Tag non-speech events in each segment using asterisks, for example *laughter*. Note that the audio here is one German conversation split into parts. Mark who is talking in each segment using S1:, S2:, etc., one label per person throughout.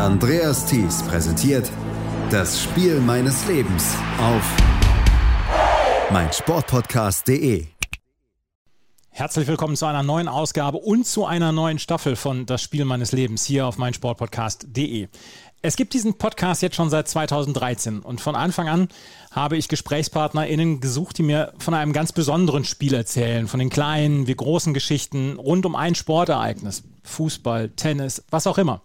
S1: Andreas Thies präsentiert das Spiel meines Lebens auf meinsportpodcast.de.
S2: Herzlich willkommen zu einer neuen Ausgabe und zu einer neuen Staffel von Das Spiel meines Lebens hier auf meinsportpodcast.de. Es gibt diesen Podcast jetzt schon seit 2013 und von Anfang an habe ich GesprächspartnerInnen gesucht, die mir von einem ganz besonderen Spiel erzählen, von den kleinen wie großen Geschichten rund um ein Sportereignis. Fußball, Tennis, was auch immer.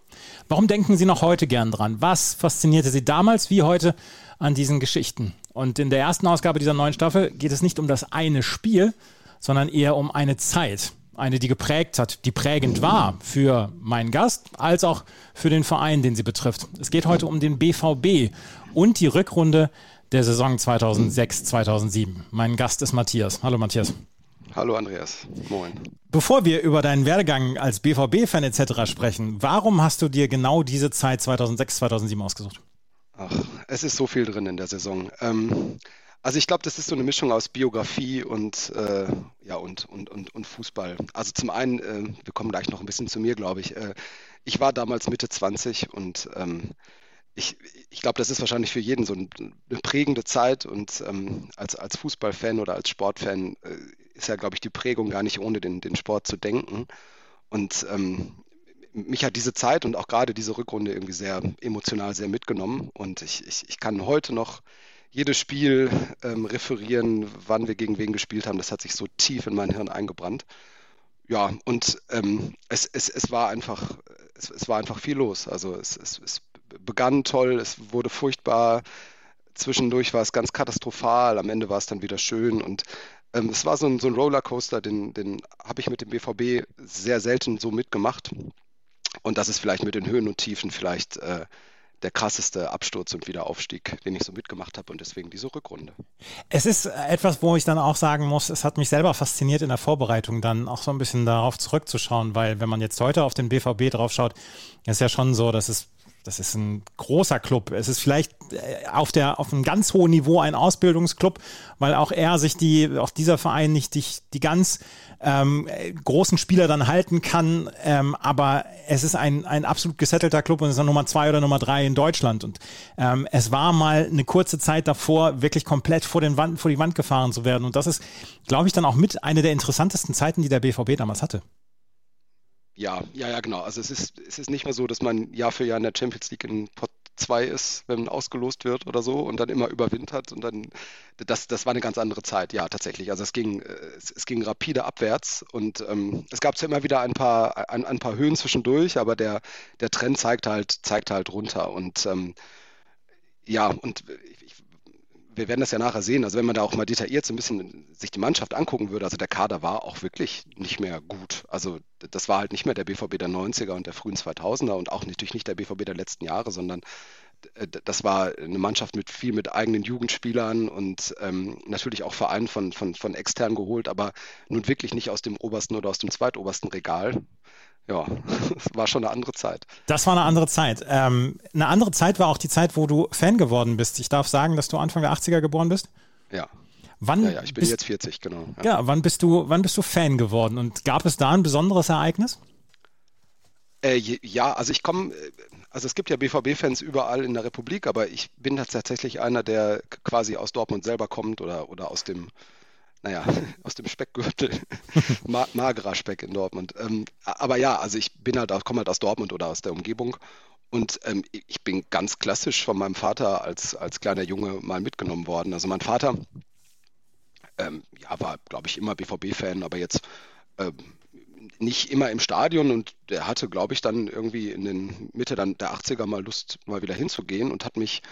S2: Warum denken Sie noch heute gern dran? Was faszinierte Sie damals wie heute an diesen Geschichten? Und in der ersten Ausgabe dieser neuen Staffel geht es nicht um das eine Spiel, sondern eher um eine Zeit. Eine, die geprägt hat, die prägend war für meinen Gast, als auch für den Verein, den sie betrifft. Es geht heute um den BVB und die Rückrunde der Saison 2006-2007. Mein Gast ist Matthias. Hallo Matthias.
S3: Hallo Andreas, moin.
S2: Bevor wir über deinen Werdegang als BVB-Fan etc. sprechen, warum hast du dir genau diese Zeit 2006, 2007 ausgesucht?
S3: Ach, es ist so viel drin in der Saison. Ähm, also ich glaube, das ist so eine Mischung aus Biografie und, äh, ja, und, und, und, und Fußball. Also zum einen, äh, wir kommen gleich noch ein bisschen zu mir, glaube ich. Äh, ich war damals Mitte 20 und ähm, ich, ich glaube, das ist wahrscheinlich für jeden so eine prägende Zeit und ähm, als, als Fußballfan oder als Sportfan äh, ist ja, glaube ich, die Prägung gar nicht ohne den, den Sport zu denken. Und ähm, mich hat diese Zeit und auch gerade diese Rückrunde irgendwie sehr emotional sehr mitgenommen. Und ich, ich, ich kann heute noch jedes Spiel ähm, referieren, wann wir gegen wen gespielt haben. Das hat sich so tief in mein Hirn eingebrannt. Ja, und ähm, es, es, es war einfach, es, es war einfach viel los. Also es, es, es begann toll, es wurde furchtbar. Zwischendurch war es ganz katastrophal, am Ende war es dann wieder schön und ähm, es war so ein, so ein Rollercoaster, den, den habe ich mit dem BVB sehr selten so mitgemacht. Und das ist vielleicht mit den Höhen und Tiefen vielleicht äh, der krasseste Absturz und Wiederaufstieg, den ich so mitgemacht habe und deswegen diese Rückrunde.
S2: Es ist etwas, wo ich dann auch sagen muss, es hat mich selber fasziniert in der Vorbereitung dann auch so ein bisschen darauf zurückzuschauen, weil wenn man jetzt heute auf den BVB drauf schaut, ist ja schon so, dass es das ist ein großer Club. Es ist vielleicht äh, auf, der, auf einem ganz hohen Niveau ein Ausbildungsclub, weil auch er sich die, auch dieser Verein nicht die, die ganz ähm, großen Spieler dann halten kann. Ähm, aber es ist ein, ein absolut gesettelter Club und es ist dann Nummer zwei oder Nummer drei in Deutschland. Und ähm, es war mal eine kurze Zeit davor, wirklich komplett vor, den Wand, vor die Wand gefahren zu werden. Und das ist, glaube ich, dann auch mit eine der interessantesten Zeiten, die der BVB damals hatte.
S3: Ja, ja, ja, genau. Also es ist, es ist nicht mehr so, dass man Jahr für Jahr in der Champions League in Pot 2 ist, wenn man ausgelost wird oder so und dann immer überwintert und dann, das, das war eine ganz andere Zeit, ja, tatsächlich. Also es ging, es, es ging rapide abwärts und ähm, es gab zwar immer wieder ein paar, ein, ein paar Höhen zwischendurch, aber der, der Trend zeigt halt, zeigt halt runter und ähm, ja, und ich, wir werden das ja nachher sehen. Also wenn man da auch mal detailliert so ein bisschen sich die Mannschaft angucken würde, also der Kader war auch wirklich nicht mehr gut. Also das war halt nicht mehr der BVB der 90er und der frühen 2000er und auch natürlich nicht der BVB der letzten Jahre, sondern das war eine Mannschaft mit viel mit eigenen Jugendspielern und ähm, natürlich auch Verein von, von, von extern geholt, aber nun wirklich nicht aus dem obersten oder aus dem zweitobersten Regal ja, *laughs* es war schon eine andere Zeit.
S2: Das war eine andere Zeit. Ähm, eine andere Zeit war auch die Zeit, wo du Fan geworden bist. Ich darf sagen, dass du Anfang der 80er geboren bist?
S3: Ja.
S2: Wann
S3: ja, ja, ich bin bist, jetzt 40, genau.
S2: Ja. ja, wann bist du, wann bist du Fan geworden? Und gab es da ein besonderes Ereignis?
S3: Äh, ja, also ich komme, äh, also es gibt ja BVB-Fans überall in der Republik, aber ich bin tatsächlich einer, der quasi aus Dortmund selber kommt oder, oder aus dem naja, *laughs* aus dem Speckgürtel, *laughs* magerer Speck in Dortmund. Ähm, aber ja, also ich bin halt, komme halt aus Dortmund oder aus der Umgebung und ähm, ich bin ganz klassisch von meinem Vater als, als kleiner Junge mal mitgenommen worden. Also mein Vater ähm, ja, war, glaube ich, immer BVB-Fan, aber jetzt ähm, nicht immer im Stadion und der hatte, glaube ich, dann irgendwie in den Mitte dann der 80er mal Lust, mal wieder hinzugehen und hat mich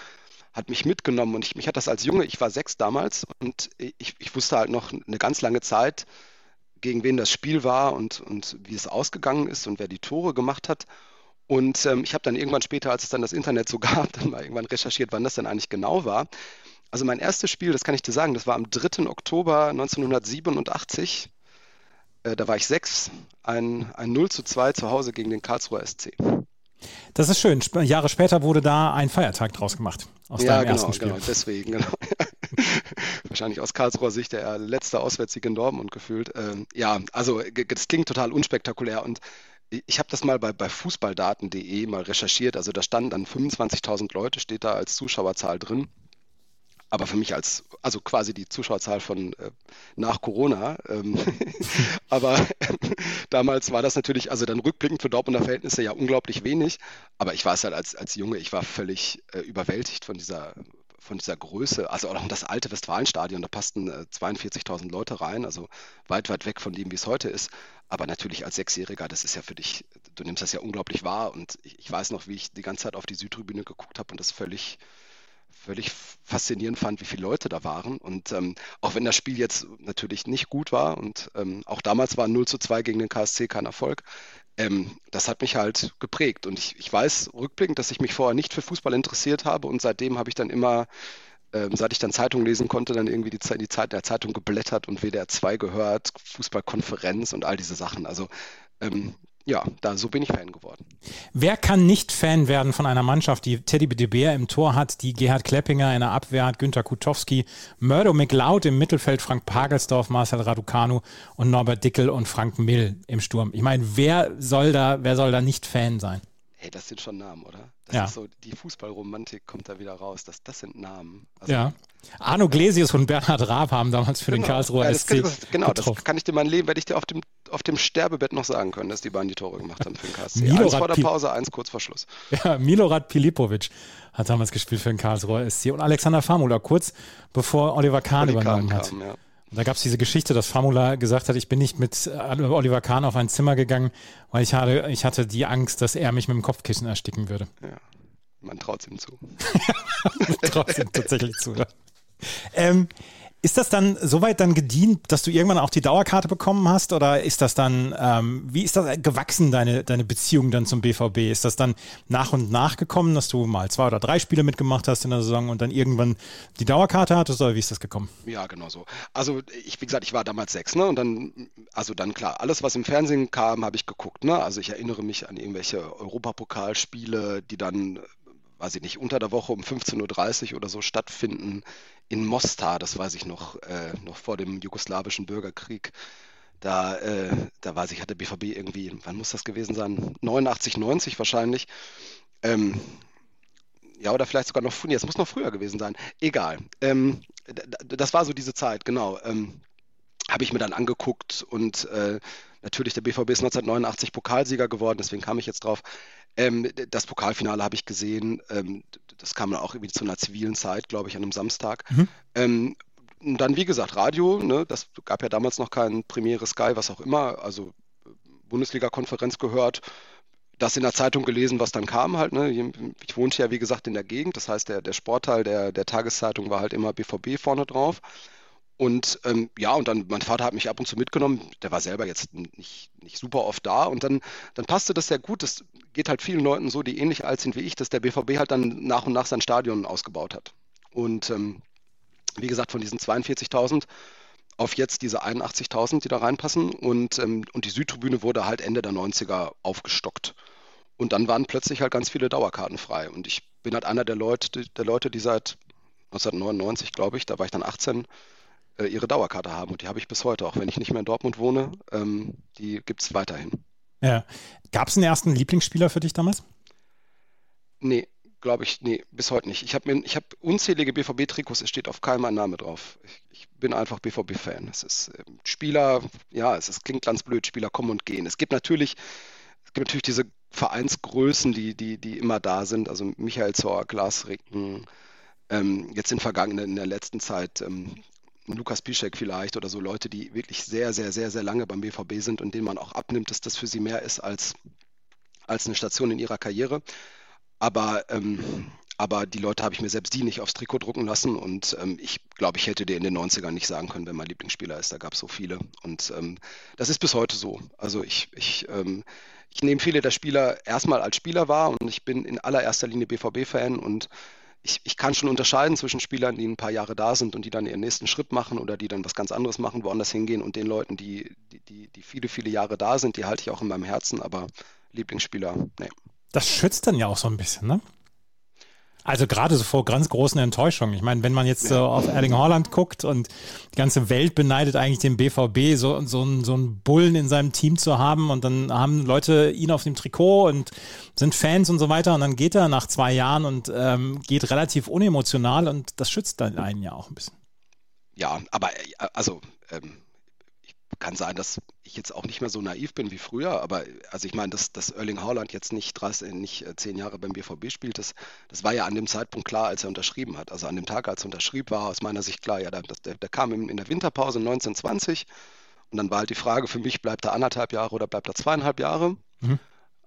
S3: hat mich mitgenommen und ich, mich hat das als Junge, ich war sechs damals und ich, ich wusste halt noch eine ganz lange Zeit, gegen wen das Spiel war und, und wie es ausgegangen ist und wer die Tore gemacht hat. Und ähm, ich habe dann irgendwann später, als es dann das Internet so *laughs* gab, dann mal irgendwann recherchiert, wann das denn eigentlich genau war. Also mein erstes Spiel, das kann ich dir sagen, das war am 3. Oktober 1987. Äh, da war ich sechs, ein, ein 0 zu 2 zu Hause gegen den Karlsruher SC.
S2: Das ist schön. Jahre später wurde da ein Feiertag draus gemacht.
S3: Aus ja, genau, ersten Spiel. genau, deswegen, *laughs* genau. Wahrscheinlich aus Karlsruher Sicht der letzte Auswärtssieg in Dortmund gefühlt. Ähm, ja, also das klingt total unspektakulär und ich habe das mal bei, bei fußballdaten.de mal recherchiert. Also da standen dann 25.000 Leute, steht da als Zuschauerzahl drin. Aber für mich als, also quasi die Zuschauerzahl von äh, nach Corona. Ähm, *laughs* aber *laughs* damals war das natürlich, also dann rückblickend für Dortmunder Verhältnisse ja unglaublich wenig. Aber ich war es halt als, als Junge, ich war völlig äh, überwältigt von dieser, von dieser Größe. Also auch das alte Westfalenstadion, da passten 42.000 äh, Leute rein, also weit, weit weg von dem, wie es heute ist. Aber natürlich als Sechsjähriger, das ist ja für dich, du nimmst das ja unglaublich wahr. Und ich, ich weiß noch, wie ich die ganze Zeit auf die Südtribüne geguckt habe und das völlig völlig faszinierend fand, wie viele Leute da waren. Und ähm, auch wenn das Spiel jetzt natürlich nicht gut war und ähm, auch damals war 0 zu 2 gegen den KSC kein Erfolg, ähm, das hat mich halt geprägt. Und ich, ich weiß rückblickend, dass ich mich vorher nicht für Fußball interessiert habe und seitdem habe ich dann immer ähm, seit ich dann Zeitung lesen konnte, dann irgendwie die, die Zeit der Zeitung geblättert und WDR 2 gehört, Fußballkonferenz und all diese Sachen. Also ähm, ja, da so bin ich Fan geworden.
S2: Wer kann nicht Fan werden von einer Mannschaft, die Teddy de im Tor hat, die Gerhard Kleppinger in der Abwehr hat, Günter Kutowski, Murdo McLeod im Mittelfeld, Frank Pagelsdorf, Marcel Raducanu und Norbert Dickel und Frank Mill im Sturm. Ich meine, wer soll da, wer soll da nicht Fan sein?
S3: Hey, das sind schon Namen, oder? Das
S2: ja.
S3: ist so, die Fußballromantik kommt da wieder raus. Das, das sind Namen. Also,
S2: ja. Arno Glesius und Bernhard Raab haben damals für genau. den Karlsruher ja, das, SC
S3: das, Genau, getroffen. das kann ich dir mein Leben, werde ich dir auf dem, auf dem Sterbebett noch sagen können, dass die beiden die Tore gemacht haben für den KSC.
S2: Milorad
S3: eins vor der Pause, eins kurz vor Schluss. *laughs*
S2: Ja, Milorad Pilipovic hat damals gespielt für den Karlsruher SC und Alexander Famula kurz bevor Oliver Kahn übernommen Kahn hat. Kam, ja. Da gab es diese Geschichte, dass Famula gesagt hat, ich bin nicht mit äh, Oliver Kahn auf ein Zimmer gegangen, weil ich hatte, ich hatte die Angst, dass er mich mit dem Kopfkissen ersticken würde.
S3: Ja, man traut es ihm zu. *laughs*
S2: traut es ihm tatsächlich zu. Ähm, ist das dann soweit dann gedient, dass du irgendwann auch die Dauerkarte bekommen hast? Oder ist das dann, ähm, wie ist das gewachsen, deine, deine Beziehung dann zum BVB? Ist das dann nach und nach gekommen, dass du mal zwei oder drei Spiele mitgemacht hast in der Saison und dann irgendwann die Dauerkarte hattest? Oder wie ist das gekommen?
S3: Ja, genau so. Also ich, wie gesagt, ich war damals sechs, ne? Und dann, also dann klar, alles, was im Fernsehen kam, habe ich geguckt, ne? Also ich erinnere mich an irgendwelche Europapokalspiele, die dann weiß ich nicht, unter der Woche um 15.30 Uhr oder so stattfinden in Mostar, das weiß ich noch, äh, noch vor dem jugoslawischen Bürgerkrieg. Da, äh, da weiß ich, hatte BVB irgendwie, wann muss das gewesen sein? 89, 90 wahrscheinlich. Ähm, ja, oder vielleicht sogar noch früher. Es muss noch früher gewesen sein. Egal. Ähm, das war so diese Zeit, genau. Ähm, Habe ich mir dann angeguckt und äh, natürlich der BVB ist 1989 Pokalsieger geworden, deswegen kam ich jetzt drauf. Ähm, das Pokalfinale habe ich gesehen. Ähm, das kam dann auch irgendwie zu einer zivilen Zeit, glaube ich, an einem Samstag. Mhm. Ähm, und dann, wie gesagt, Radio. Ne, das gab ja damals noch kein Premiere Sky, was auch immer. Also Bundesliga-Konferenz gehört. Das in der Zeitung gelesen, was dann kam halt. Ne? Ich wohnte ja, wie gesagt, in der Gegend. Das heißt, der, der Sportteil der, der Tageszeitung war halt immer BVB vorne drauf. Und ähm, ja, und dann, mein Vater hat mich ab und zu mitgenommen. Der war selber jetzt nicht, nicht super oft da. Und dann, dann passte das sehr gut. Das geht halt vielen Leuten so, die ähnlich alt sind wie ich, dass der BVB halt dann nach und nach sein Stadion ausgebaut hat. Und ähm, wie gesagt, von diesen 42.000 auf jetzt diese 81.000, die da reinpassen. Und, ähm, und die Südtribüne wurde halt Ende der 90er aufgestockt. Und dann waren plötzlich halt ganz viele Dauerkarten frei. Und ich bin halt einer der Leute, der Leute, die seit 1999, glaube ich, da war ich dann 18, äh, ihre Dauerkarte haben. Und die habe ich bis heute, auch wenn ich nicht mehr in Dortmund wohne. Ähm, die gibt es weiterhin.
S2: Ja. Gab es einen ersten Lieblingsspieler für dich damals?
S3: Nee, glaube ich, nee, bis heute nicht. Ich habe hab unzählige BVB-Trikots, es steht auf keinem ein Name drauf. Ich, ich bin einfach BVB-Fan. Es ist äh, Spieler, ja, es ist, klingt ganz blöd, Spieler kommen und gehen. Es gibt natürlich, es gibt natürlich diese Vereinsgrößen, die, die, die immer da sind. Also Michael Zorg, Lars Ricken, ähm, jetzt in vergangenen, in der letzten Zeit ähm, Lukas Piszek vielleicht oder so Leute, die wirklich sehr, sehr, sehr, sehr lange beim BVB sind und denen man auch abnimmt, dass das für sie mehr ist als, als eine Station in ihrer Karriere. Aber, ähm, aber die Leute habe ich mir selbst die nicht aufs Trikot drucken lassen und ähm, ich glaube, ich hätte dir in den 90ern nicht sagen können, wer mein Lieblingsspieler ist. Da gab es so viele und ähm, das ist bis heute so. Also ich, ich, ähm, ich nehme viele der Spieler erstmal als Spieler wahr und ich bin in allererster Linie BVB-Fan und ich, ich kann schon unterscheiden zwischen Spielern, die ein paar Jahre da sind und die dann ihren nächsten Schritt machen oder die dann was ganz anderes machen, woanders hingehen und den Leuten, die, die, die, die viele, viele Jahre da sind, die halte ich auch in meinem Herzen, aber Lieblingsspieler, nee.
S2: Das schützt dann ja auch so ein bisschen, ne? Also gerade so vor ganz großen Enttäuschungen. Ich meine, wenn man jetzt so auf Erling Haaland guckt und die ganze Welt beneidet eigentlich den BVB, so, so, einen, so einen Bullen in seinem Team zu haben und dann haben Leute ihn auf dem Trikot und sind Fans und so weiter und dann geht er nach zwei Jahren und ähm, geht relativ unemotional und das schützt dann einen ja auch ein bisschen.
S3: Ja, aber äh, also ähm, kann sein, dass ich jetzt auch nicht mehr so naiv bin wie früher, aber also ich meine, dass, dass Erling Haaland jetzt nicht, 30, nicht äh, zehn Jahre beim BVB spielt, das, das war ja an dem Zeitpunkt klar, als er unterschrieben hat. Also an dem Tag, als er unterschrieb, war aus meiner Sicht klar, ja, der, der, der kam in, in der Winterpause 1920 und dann war halt die Frage für mich, bleibt er anderthalb Jahre oder bleibt er zweieinhalb Jahre? Mhm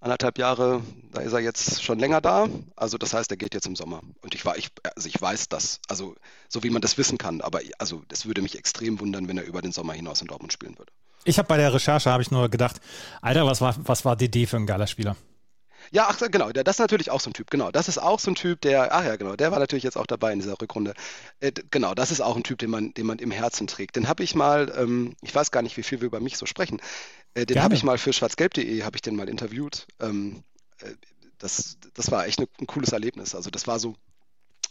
S3: anderthalb Jahre, da ist er jetzt schon länger da. Also das heißt, er geht jetzt im Sommer. Und ich war, ich, also ich weiß das, also so wie man das wissen kann, aber also das würde mich extrem wundern, wenn er über den Sommer hinaus in Dortmund spielen würde.
S2: Ich habe bei der Recherche habe ich nur gedacht, Alter, was war, was war DD für ein geiler Spieler?
S3: Ja, ach, genau, das ist natürlich auch so ein Typ, genau. Das ist auch so ein Typ, der, ach ja, genau, der war natürlich jetzt auch dabei in dieser Rückrunde. Äh, genau, das ist auch ein Typ, den man, den man im Herzen trägt. Den habe ich mal, ähm, ich weiß gar nicht, wie viel wir über mich so sprechen. Äh, den habe ich mal für schwarzgelb.de, habe ich den mal interviewt. Ähm, äh, das, das war echt ne, ein cooles Erlebnis. Also das war so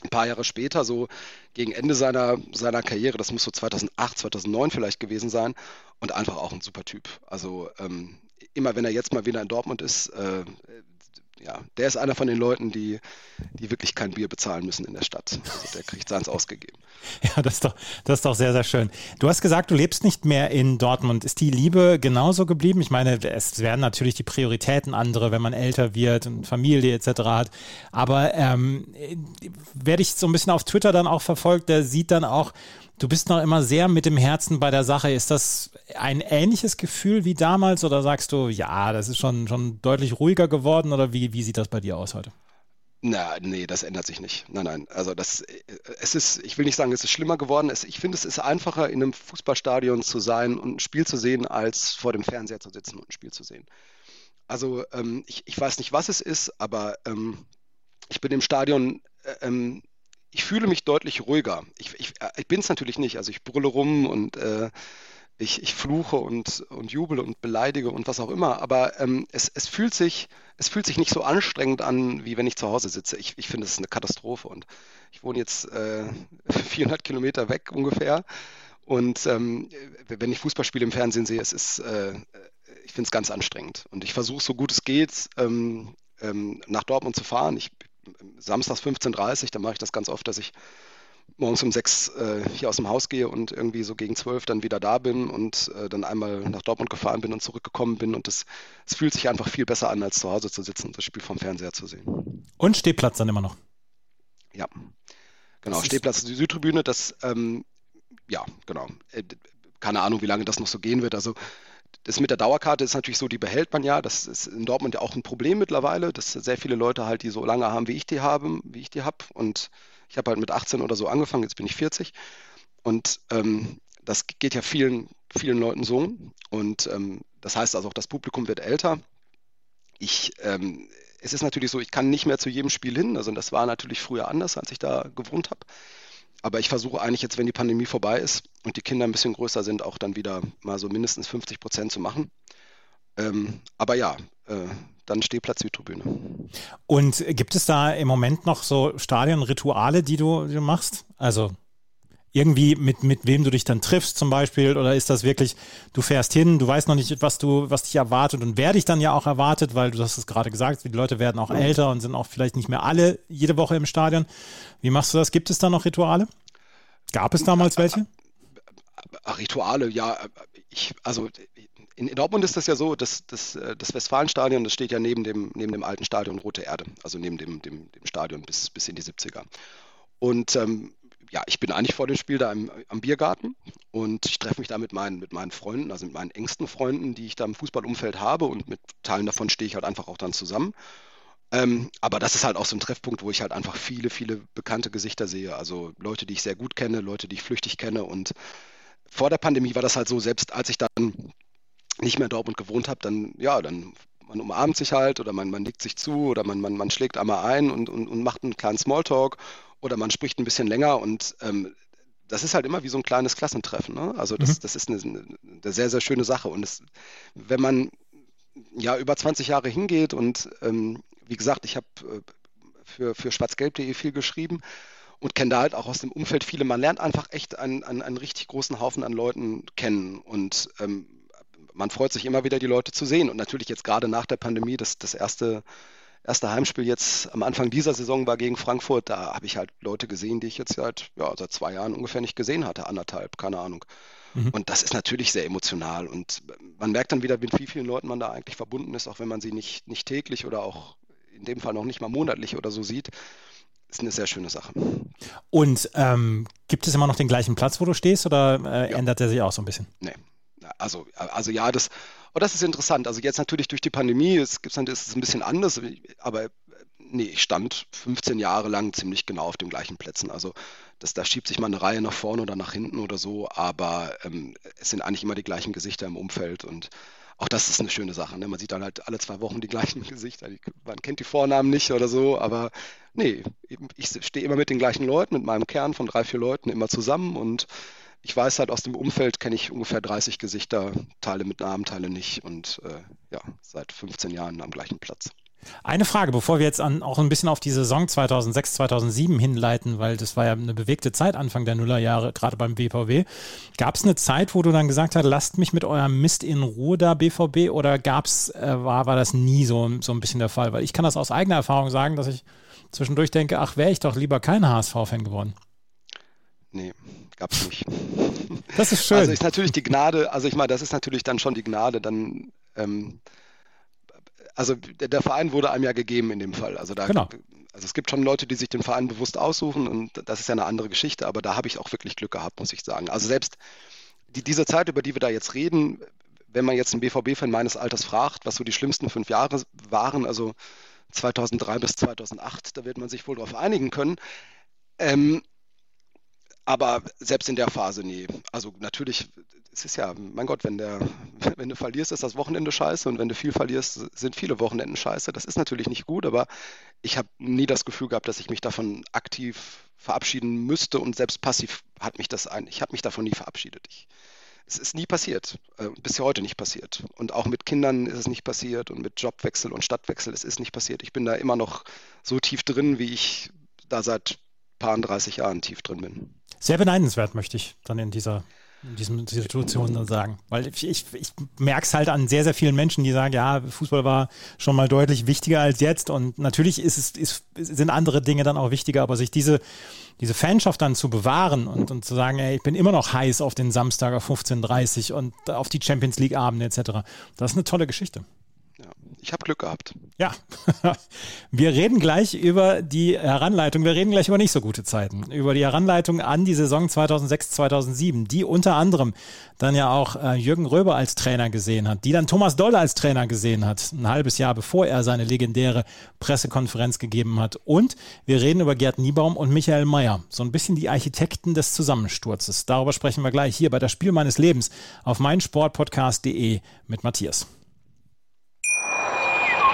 S3: ein paar Jahre später, so gegen Ende seiner, seiner Karriere, das muss so 2008, 2009 vielleicht gewesen sein und einfach auch ein super Typ. Also ähm, immer wenn er jetzt mal wieder in Dortmund ist, äh, ja, der ist einer von den Leuten, die, die wirklich kein Bier bezahlen müssen in der Stadt. Also der kriegt seins ausgegeben. *laughs*
S2: Ja, das ist, doch, das ist doch sehr, sehr schön. Du hast gesagt, du lebst nicht mehr in Dortmund. Ist die Liebe genauso geblieben? Ich meine, es werden natürlich die Prioritäten andere, wenn man älter wird und Familie etc. hat. Aber ähm, wer dich so ein bisschen auf Twitter dann auch verfolgt, der sieht dann auch, Du bist noch immer sehr mit dem Herzen bei der Sache. Ist das ein ähnliches Gefühl wie damals oder sagst du, ja, das ist schon, schon deutlich ruhiger geworden oder wie, wie sieht das bei dir aus heute?
S3: Na, nee, das ändert sich nicht. Nein, nein. Also das, es ist, ich will nicht sagen, es ist schlimmer geworden. Es, ich finde, es ist einfacher, in einem Fußballstadion zu sein und ein Spiel zu sehen, als vor dem Fernseher zu sitzen und ein Spiel zu sehen. Also ähm, ich, ich weiß nicht, was es ist, aber ähm, ich bin im Stadion äh, ähm, ich fühle mich deutlich ruhiger. Ich, ich, äh, ich bin es natürlich nicht. Also ich brülle rum und äh, ich, ich fluche und, und jubel und beleidige und was auch immer. Aber ähm, es, es, fühlt sich, es fühlt sich nicht so anstrengend an, wie wenn ich zu Hause sitze. Ich, ich finde, es ist eine Katastrophe. Und ich wohne jetzt äh, *laughs* 400 Kilometer weg ungefähr. Und ähm, wenn ich Fußballspiele im Fernsehen sehe, es ist, äh, ich finde es ganz anstrengend. Und ich versuche, so gut es geht, ähm, ähm, nach Dortmund zu fahren. Ich samstags 15.30 Uhr, da mache ich das ganz oft, dass ich morgens um sechs äh, hier aus dem Haus gehe und irgendwie so gegen zwölf dann wieder da bin und äh, dann einmal nach Dortmund gefahren bin und zurückgekommen bin und es fühlt sich einfach viel besser an, als zu Hause zu sitzen und das Spiel vom Fernseher zu sehen.
S2: Und Stehplatz dann immer noch?
S3: Ja, genau, das Stehplatz, die Südtribüne, das, ähm, ja, genau. Äh, keine Ahnung, wie lange das noch so gehen wird. Also das mit der Dauerkarte ist natürlich so, die behält man ja. Das ist in Dortmund ja auch ein Problem mittlerweile, dass sehr viele Leute halt die so lange haben, wie ich die habe, wie ich die habe. Und ich habe halt mit 18 oder so angefangen, jetzt bin ich 40. Und ähm, das geht ja vielen, vielen Leuten so. Und ähm, das heißt also auch, das Publikum wird älter. Ich, ähm, es ist natürlich so, ich kann nicht mehr zu jedem Spiel hin. Also das war natürlich früher anders, als ich da gewohnt habe. Aber ich versuche eigentlich jetzt, wenn die Pandemie vorbei ist und die Kinder ein bisschen größer sind, auch dann wieder mal so mindestens 50 Prozent zu machen. Ähm, aber ja, äh, dann Stehplatz Südtribüne.
S2: Und gibt es da im Moment noch so Stadionrituale, die du, die du machst? Also irgendwie mit, mit wem du dich dann triffst zum Beispiel? Oder ist das wirklich, du fährst hin, du weißt noch nicht, was du, was dich erwartet und wer dich dann ja auch erwartet, weil du hast es gerade gesagt, die Leute werden auch älter und sind auch vielleicht nicht mehr alle jede Woche im Stadion. Wie machst du das? Gibt es da noch Rituale? Gab es damals welche?
S3: Rituale, ja. Ich, also in Dortmund ist das ja so, dass, dass das Westfalenstadion, das steht ja neben dem, neben dem alten Stadion Rote Erde, also neben dem, dem, dem Stadion bis, bis in die 70er. Und ähm, ja, ich bin eigentlich vor dem Spiel da im, am Biergarten und ich treffe mich da mit meinen, mit meinen Freunden, also mit meinen engsten Freunden, die ich da im Fußballumfeld habe und mit Teilen davon stehe ich halt einfach auch dann zusammen. Ähm, aber das ist halt auch so ein Treffpunkt, wo ich halt einfach viele, viele bekannte Gesichter sehe. Also Leute, die ich sehr gut kenne, Leute, die ich flüchtig kenne. Und vor der Pandemie war das halt so, selbst als ich dann nicht mehr in Dortmund gewohnt habe, dann, ja, dann man umarmt sich halt oder man, man legt sich zu oder man, man, man schlägt einmal ein und, und, und macht einen kleinen Smalltalk oder man spricht ein bisschen länger und ähm, das ist halt immer wie so ein kleines Klassentreffen. Ne? Also das, mhm. das ist eine, eine, sehr, sehr schöne Sache. Und es, wenn man ja über 20 Jahre hingeht und ähm, wie gesagt, ich habe äh, für, für schwarzgelb.de viel geschrieben und kenne da halt auch aus dem Umfeld viele. Man lernt einfach echt einen, einen, einen richtig großen Haufen an Leuten kennen und ähm, man freut sich immer wieder, die Leute zu sehen. Und natürlich jetzt gerade nach der Pandemie, das, das erste, erste Heimspiel jetzt am Anfang dieser Saison war gegen Frankfurt, da habe ich halt Leute gesehen, die ich jetzt seit, ja, seit zwei Jahren ungefähr nicht gesehen hatte, anderthalb, keine Ahnung. Mhm. Und das ist natürlich sehr emotional. Und man merkt dann wieder, mit wie vielen Leuten man da eigentlich verbunden ist, auch wenn man sie nicht, nicht täglich oder auch in dem Fall noch nicht mal monatlich oder so sieht. Ist eine sehr schöne Sache.
S2: Und ähm, gibt es immer noch den gleichen Platz, wo du stehst, oder äh, ja. ändert der sich auch so ein bisschen?
S3: Nee, also, also ja, das, oh, das ist interessant. Also jetzt natürlich durch die Pandemie ist, ist es ein bisschen anders, aber nee, ich stand 15 Jahre lang ziemlich genau auf den gleichen Plätzen. Also das, da schiebt sich mal eine Reihe nach vorne oder nach hinten oder so, aber ähm, es sind eigentlich immer die gleichen Gesichter im Umfeld und auch das ist eine schöne Sache. Ne? Man sieht dann halt alle zwei Wochen die gleichen *laughs* Gesichter. Man kennt die Vornamen nicht oder so, aber nee, ich stehe immer mit den gleichen Leuten, mit meinem Kern von drei, vier Leuten immer zusammen und ich weiß halt aus dem Umfeld kenne ich ungefähr 30 Gesichter, Teile mit Namen, Teile nicht und äh, ja, seit 15 Jahren am gleichen Platz.
S2: Eine Frage, bevor wir jetzt an, auch ein bisschen auf die Saison 2006, 2007 hinleiten, weil das war ja eine bewegte Zeit Anfang der Nullerjahre, gerade beim BVB. Gab es eine Zeit, wo du dann gesagt hast, lasst mich mit eurem Mist in Ruhe da BVB oder gab's, äh, war, war das nie so, so ein bisschen der Fall? Weil ich kann das aus eigener Erfahrung sagen, dass ich zwischendurch denke, ach, wäre ich doch lieber kein HSV-Fan geworden.
S3: Nee, gab es nicht. *laughs*
S2: Das ist schön.
S3: Also ist natürlich die Gnade, also ich meine, das ist natürlich dann schon die Gnade, dann, ähm, also der, der, Verein wurde einem ja gegeben in dem Fall. Also da, genau. also es gibt schon Leute, die sich den Verein bewusst aussuchen und das ist ja eine andere Geschichte, aber da habe ich auch wirklich Glück gehabt, muss ich sagen. Also selbst die, diese Zeit, über die wir da jetzt reden, wenn man jetzt einen BVB-Fan meines Alters fragt, was so die schlimmsten fünf Jahre waren, also 2003 bis 2008, da wird man sich wohl darauf einigen können. Ähm, aber selbst in der Phase nie. Also natürlich, es ist ja, mein Gott, wenn, der, *laughs* wenn du verlierst, ist das Wochenende scheiße und wenn du viel verlierst, sind viele Wochenenden scheiße. Das ist natürlich nicht gut, aber ich habe nie das Gefühl gehabt, dass ich mich davon aktiv verabschieden müsste und selbst passiv hat mich das ein. Ich habe mich davon nie verabschiedet. Ich, es ist nie passiert, äh, bis heute nicht passiert. Und auch mit Kindern ist es nicht passiert und mit Jobwechsel und Stadtwechsel, es ist nicht passiert. Ich bin da immer noch so tief drin, wie ich da seit paar 30 Jahren tief drin bin
S2: sehr beneidenswert, möchte ich dann in dieser in diesen Situationen dann sagen. Weil ich, ich, ich merke es halt an sehr, sehr vielen Menschen, die sagen, ja, Fußball war schon mal deutlich wichtiger als jetzt. Und natürlich ist es, ist, sind andere Dinge dann auch wichtiger, aber sich diese, diese Fanschaft dann zu bewahren und, und zu sagen, ey, ich bin immer noch heiß auf den Samstag auf 15.30 Uhr und auf die Champions League Abende etc. Das ist eine tolle Geschichte.
S3: Ich habe Glück gehabt.
S2: Ja, *laughs* wir reden gleich über die Heranleitung. Wir reden gleich über nicht so gute Zeiten. Über die Heranleitung an die Saison 2006, 2007, die unter anderem dann ja auch äh, Jürgen Röber als Trainer gesehen hat, die dann Thomas Doll als Trainer gesehen hat, ein halbes Jahr bevor er seine legendäre Pressekonferenz gegeben hat. Und wir reden über Gerd Niebaum und Michael Mayer, so ein bisschen die Architekten des Zusammensturzes. Darüber sprechen wir gleich hier bei das Spiel meines Lebens auf meinsportpodcast.de mit Matthias.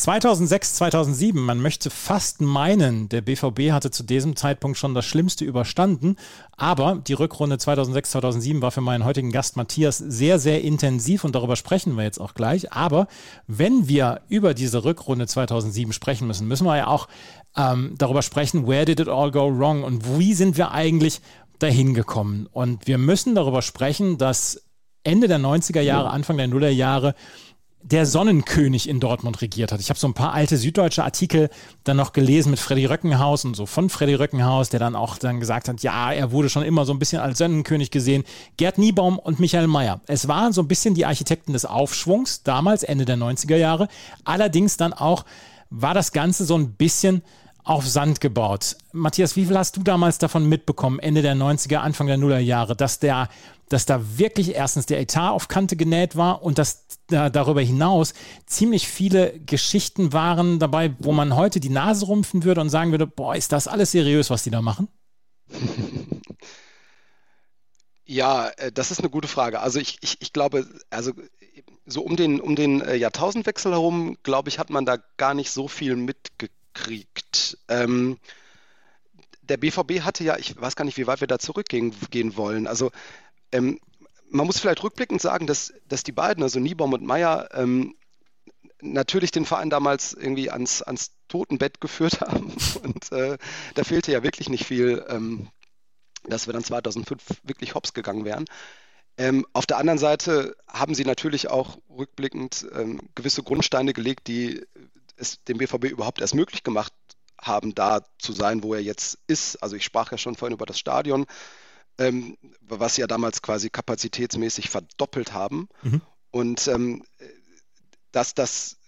S2: 2006, 2007, man möchte fast meinen, der BVB hatte zu diesem Zeitpunkt schon das Schlimmste überstanden, aber die Rückrunde 2006, 2007 war für meinen heutigen Gast Matthias sehr, sehr intensiv und darüber sprechen wir jetzt auch gleich. Aber wenn wir über diese Rückrunde 2007 sprechen müssen, müssen wir ja auch ähm, darüber sprechen, where did it all go wrong und wie sind wir eigentlich dahin gekommen. Und wir müssen darüber sprechen, dass Ende der 90er Jahre, Anfang der Nuller Jahre der Sonnenkönig in Dortmund regiert hat. Ich habe so ein paar alte süddeutsche Artikel dann noch gelesen mit Freddy Röckenhaus und so von Freddy Röckenhaus, der dann auch dann gesagt hat, ja, er wurde schon immer so ein bisschen als Sonnenkönig gesehen. Gerd Niebaum und Michael Mayer. Es waren so ein bisschen die Architekten des Aufschwungs, damals Ende der 90er Jahre. Allerdings dann auch war das Ganze so ein bisschen auf Sand gebaut. Matthias, wie viel hast du damals davon mitbekommen, Ende der 90er, Anfang der Nullerjahre, dass der, dass da wirklich erstens der Etat auf Kante genäht war und dass da darüber hinaus ziemlich viele Geschichten waren dabei, wo man heute die Nase rumpfen würde und sagen würde, boah, ist das alles seriös, was die da machen? *laughs*
S3: Ja, äh, das ist eine gute Frage. Also ich, ich, ich glaube, also so um den, um den äh, Jahrtausendwechsel herum, glaube ich, hat man da gar nicht so viel mitgekriegt kriegt. Ähm, der BVB hatte ja, ich weiß gar nicht, wie weit wir da zurückgehen gehen wollen. Also ähm, man muss vielleicht rückblickend sagen, dass, dass die beiden, also Niebaum und Meyer, ähm, natürlich den Verein damals irgendwie ans, ans Totenbett geführt *laughs* haben. Und äh, da fehlte ja wirklich nicht viel, ähm, dass wir dann 2005 wirklich hops gegangen wären. Ähm, auf der anderen Seite haben sie natürlich auch rückblickend ähm, gewisse Grundsteine gelegt, die es dem BVB überhaupt erst möglich gemacht haben, da zu sein, wo er jetzt ist. Also ich sprach ja schon vorhin über das Stadion, ähm, was sie ja damals quasi kapazitätsmäßig verdoppelt haben. Mhm. Und ähm, dass das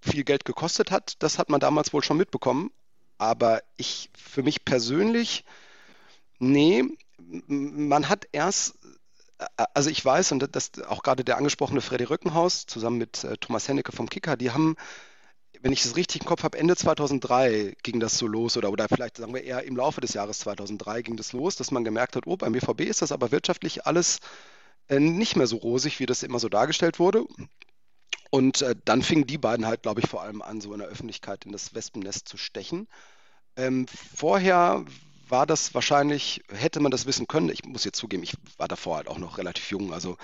S3: viel Geld gekostet hat, das hat man damals wohl schon mitbekommen. Aber ich, für mich persönlich, nee, man hat erst, also ich weiß, und das auch gerade der angesprochene Freddy Rückenhaus zusammen mit äh, Thomas Hennecke vom Kicker, die haben wenn ich es richtig im Kopf habe, Ende 2003 ging das so los oder, oder vielleicht sagen wir eher im Laufe des Jahres 2003 ging das los, dass man gemerkt hat, oh, beim BVB ist das aber wirtschaftlich alles äh, nicht mehr so rosig, wie das immer so dargestellt wurde. Und äh, dann fingen die beiden halt, glaube ich, vor allem an, so in der Öffentlichkeit in das Wespennest zu stechen. Ähm, vorher war das wahrscheinlich, hätte man das wissen können. Ich muss jetzt zugeben, ich war davor halt auch noch relativ jung. Also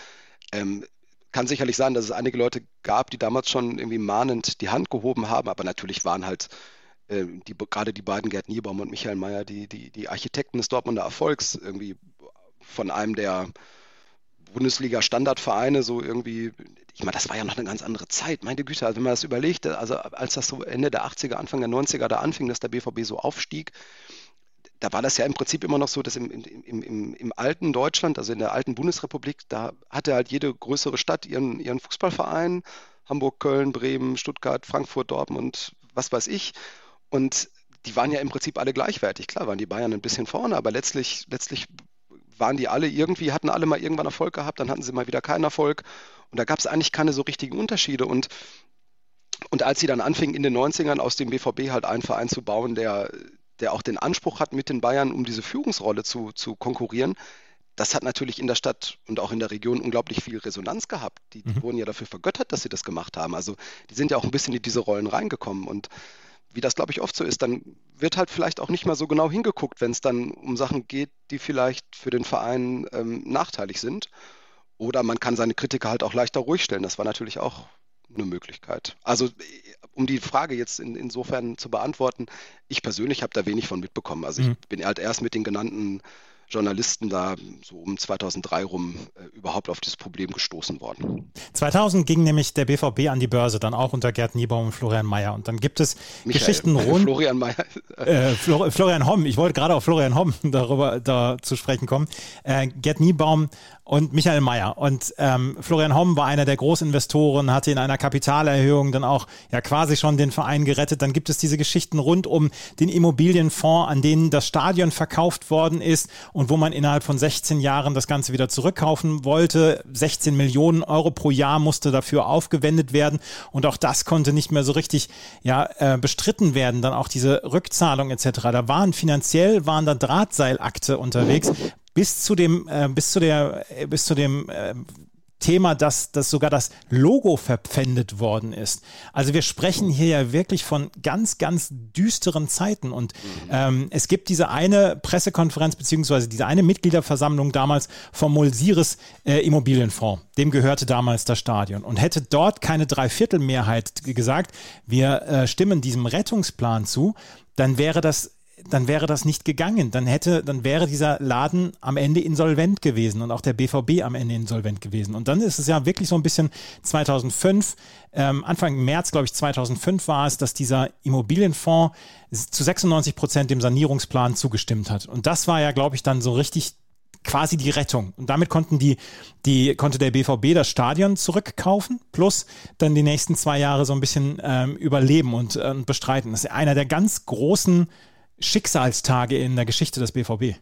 S3: ähm, kann sicherlich sein, dass es einige Leute gab, die damals schon irgendwie mahnend die Hand gehoben haben, aber natürlich waren halt äh, die, gerade die beiden Gerd Niebaum und Michael Mayer die, die, die Architekten des Dortmunder Erfolgs irgendwie von einem der Bundesliga-Standardvereine so irgendwie, ich meine, das war ja noch eine ganz andere Zeit, meine Güte, also wenn man das überlegt, also als das so Ende der 80er, Anfang der 90er da anfing, dass der BVB so aufstieg, da war das ja im Prinzip immer noch so, dass im, im, im, im alten Deutschland, also in der alten Bundesrepublik, da hatte halt jede größere Stadt ihren, ihren Fußballverein. Hamburg, Köln, Bremen, Stuttgart, Frankfurt, Dortmund, was weiß ich. Und die waren ja im Prinzip alle gleichwertig. Klar waren die Bayern ein bisschen vorne, aber letztlich, letztlich waren die alle irgendwie, hatten alle mal irgendwann Erfolg gehabt, dann hatten sie mal wieder keinen Erfolg. Und da gab es eigentlich keine so richtigen Unterschiede. Und, und als sie dann anfingen, in den 90ern aus dem BVB halt einen Verein zu bauen, der, der auch den Anspruch hat, mit den Bayern um diese Führungsrolle zu, zu konkurrieren, das hat natürlich in der Stadt und auch in der Region unglaublich viel Resonanz gehabt. Die, die mhm. wurden ja dafür vergöttert, dass sie das gemacht haben. Also die sind ja auch ein bisschen in diese Rollen reingekommen. Und wie das, glaube ich, oft so ist, dann wird halt vielleicht auch nicht mal so genau hingeguckt, wenn es dann um Sachen geht, die vielleicht für den Verein ähm, nachteilig sind. Oder man kann seine Kritiker halt auch leichter ruhig stellen. Das war natürlich auch eine Möglichkeit. Also um die Frage jetzt in, insofern zu beantworten, ich persönlich habe da wenig von mitbekommen. Also mhm. ich bin halt erst mit den genannten Journalisten da so um 2003 rum äh, überhaupt auf dieses Problem gestoßen worden.
S2: 2000 ging nämlich der BVB an die Börse, dann auch unter Gerd Niebaum und Florian Mayer. Und dann gibt es Michael, Geschichten *laughs* rund.
S3: Florian Mayer. *laughs*
S2: Äh, Flor Florian Homm, ich wollte gerade auf Florian Homm *laughs* darüber da zu sprechen kommen. Äh, Gerd Niebaum und Michael Mayer. Und ähm, Florian Homm war einer der Großinvestoren, hatte in einer Kapitalerhöhung dann auch ja quasi schon den Verein gerettet. Dann gibt es diese Geschichten rund um den Immobilienfonds, an denen das Stadion verkauft worden ist und wo man innerhalb von 16 Jahren das Ganze wieder zurückkaufen wollte. 16 Millionen Euro pro Jahr musste dafür aufgewendet werden und auch das konnte nicht mehr so richtig ja, äh, bestritten werden. Dann auch diese Rückzahlung etc. Da waren finanziell waren da Drahtseilakte unterwegs, bis zu dem, äh, bis zu der, äh, bis zu dem äh, Thema, dass, dass sogar das Logo verpfändet worden ist. Also wir sprechen hier ja wirklich von ganz, ganz düsteren Zeiten. Und ähm, es gibt diese eine Pressekonferenz beziehungsweise diese eine Mitgliederversammlung damals vom Mulsiris äh, Immobilienfonds. Dem gehörte damals das Stadion. Und hätte dort keine Dreiviertelmehrheit gesagt, wir äh, stimmen diesem Rettungsplan zu, dann wäre das dann wäre das nicht gegangen. Dann hätte, dann wäre dieser Laden am Ende insolvent gewesen und auch der BVB am Ende insolvent gewesen. Und dann ist es ja wirklich so ein bisschen 2005, ähm, Anfang März, glaube ich, 2005 war es, dass dieser Immobilienfonds zu 96 Prozent dem Sanierungsplan zugestimmt hat. Und das war ja, glaube ich, dann so richtig quasi die Rettung. Und damit konnten die, die, konnte der BVB das Stadion zurückkaufen, plus dann die nächsten zwei Jahre so ein bisschen ähm, überleben und äh, bestreiten. Das ist einer der ganz großen Schicksalstage in der Geschichte des BVB.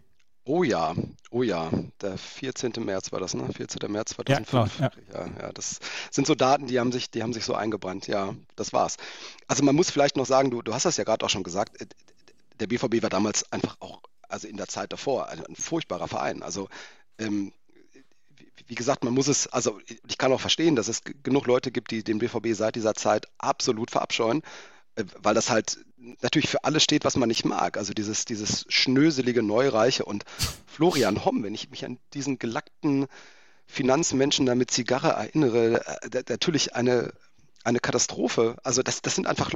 S3: Oh ja, oh ja, der 14. März war das, ne? 14. März 2005. Ja, klar, ja. ja, ja, das sind so Daten, die haben sich, die haben sich so eingebrannt. Ja, das war's. Also man muss vielleicht noch sagen, du, du hast das ja gerade auch schon gesagt, äh, der BVB war damals einfach auch also in der Zeit davor, ein, ein furchtbarer Verein. Also ähm, wie gesagt, man muss es, also ich kann auch verstehen, dass es genug Leute gibt, die den BVB seit dieser Zeit absolut verabscheuen, weil das halt natürlich für alles steht, was man nicht mag. Also dieses, dieses schnöselige, neureiche und Florian Homm, wenn ich mich an diesen gelackten Finanzmenschen da mit Zigarre erinnere, äh, natürlich eine, eine Katastrophe. Also das, das sind einfach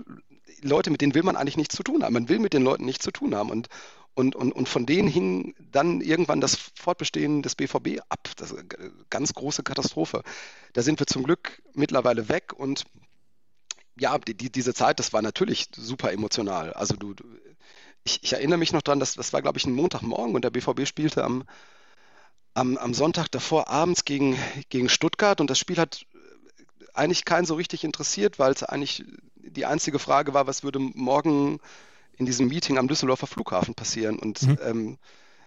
S3: Leute, mit denen will man eigentlich nichts zu tun haben. Man will mit den Leuten nichts zu tun haben. Und, und, und, und von denen hing dann irgendwann das Fortbestehen des BVB ab. Das ist eine ganz große Katastrophe. Da sind wir zum Glück mittlerweile weg und ja, die, die, diese Zeit, das war natürlich super emotional. Also du, du ich, ich, erinnere mich noch dran, das, das war, glaube ich, ein Montagmorgen und der BVB spielte am, am, am Sonntag davor abends gegen, gegen Stuttgart und das Spiel hat eigentlich keinen so richtig interessiert, weil es eigentlich die einzige Frage war, was würde morgen in diesem Meeting am Düsseldorfer Flughafen passieren. Und mhm. ähm,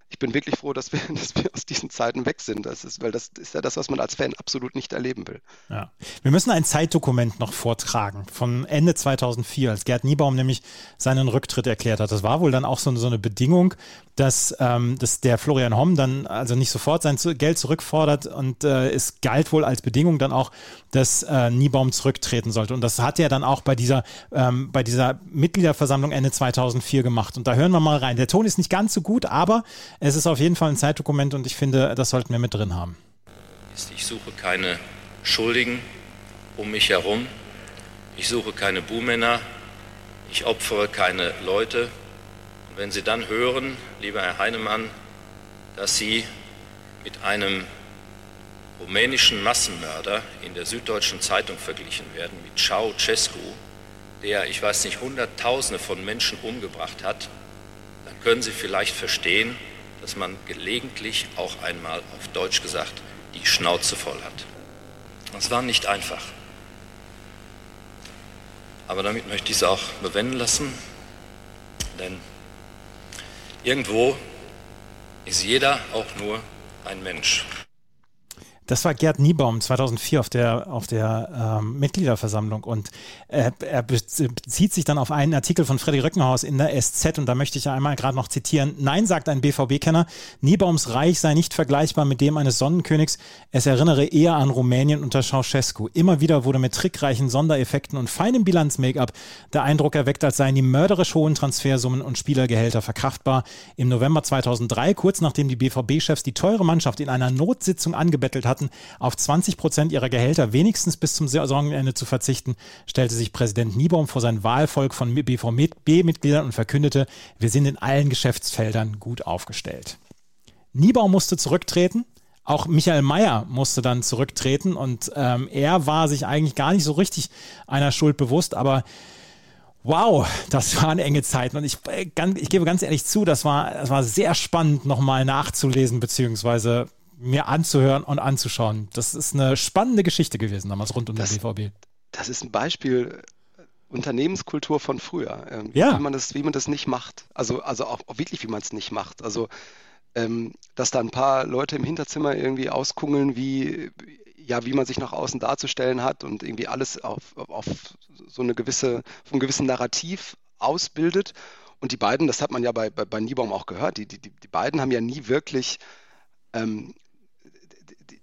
S3: ich bin wirklich froh, dass wir, *laughs* dass wir aus diesen Zeiten weg sind. Das ist, weil das ist ja das, was man als Fan absolut nicht erleben will.
S2: Ja. Wir müssen ein Zeitdokument noch vortragen von Ende 2004, als Gerd Niebaum nämlich seinen Rücktritt erklärt hat. Das war wohl dann auch so, so eine Bedingung, dass, ähm, dass der Florian Homm dann also nicht sofort sein Geld zurückfordert und äh, es galt wohl als Bedingung dann auch, dass äh, Niebaum zurücktreten sollte. Und das hat er dann auch bei dieser, ähm, bei dieser Mitgliederversammlung Ende 2004 gemacht. Und da hören wir mal rein. Der Ton ist nicht ganz so gut, aber es ist auf jeden Fall ein Zeitdokument und ich finde, das sollten wir mit drin haben.
S4: Ich suche keine Schuldigen um mich herum. Ich suche keine Buhmänner. Ich opfere keine Leute. Und wenn Sie dann hören, lieber Herr Heinemann, dass Sie mit einem rumänischen Massenmörder in der Süddeutschen Zeitung verglichen werden, mit Ceausescu, der, ich weiß nicht, Hunderttausende von Menschen umgebracht hat, dann können Sie vielleicht verstehen, dass man gelegentlich auch einmal auf Deutsch gesagt die Schnauze voll hat. Das war nicht einfach. Aber damit möchte ich es auch bewenden lassen, denn irgendwo ist jeder auch nur ein Mensch.
S2: Das war Gerd Niebaum 2004 auf der, auf der ähm, Mitgliederversammlung und äh, er bezieht sich dann auf einen Artikel von Freddy Röckenhaus in der SZ und da möchte ich ja einmal gerade noch zitieren. Nein, sagt ein BVB-Kenner, Niebaums Reich sei nicht vergleichbar mit dem eines Sonnenkönigs. Es erinnere eher an Rumänien unter Ceausescu. Immer wieder wurde mit trickreichen Sondereffekten und feinem Bilanz-Make-up der Eindruck erweckt, als seien die mörderisch hohen Transfersummen und Spielergehälter verkraftbar. Im November 2003, kurz nachdem die BVB-Chefs die teure Mannschaft in einer Notsitzung angebettelt hatten, hatten, auf 20 Prozent ihrer Gehälter wenigstens bis zum Saisonende zu verzichten, stellte sich Präsident Niebaum vor sein Wahlvolk von BVB-Mitgliedern und verkündete, wir sind in allen Geschäftsfeldern gut aufgestellt. Niebaum musste zurücktreten. Auch Michael Mayer musste dann zurücktreten und ähm, er war sich eigentlich gar nicht so richtig einer Schuld bewusst, aber Wow, das waren enge Zeiten und ich, äh, ich gebe ganz ehrlich zu, das war, das war sehr spannend nochmal nachzulesen, beziehungsweise mir anzuhören und anzuschauen. Das ist eine spannende Geschichte gewesen damals rund um das, den BVB.
S3: Das ist ein Beispiel äh, Unternehmenskultur von früher, ähm,
S2: ja.
S3: wie man das, wie man das nicht macht. Also, also auch, auch wirklich, wie man es nicht macht. Also, ähm, dass da ein paar Leute im Hinterzimmer irgendwie auskungeln, wie, ja, wie man sich nach außen darzustellen hat und irgendwie alles auf, auf so eine gewisse, auf einem gewissen Narrativ ausbildet. Und die beiden, das hat man ja bei, bei, bei Niebaum auch gehört, die, die, die beiden haben ja nie wirklich ähm,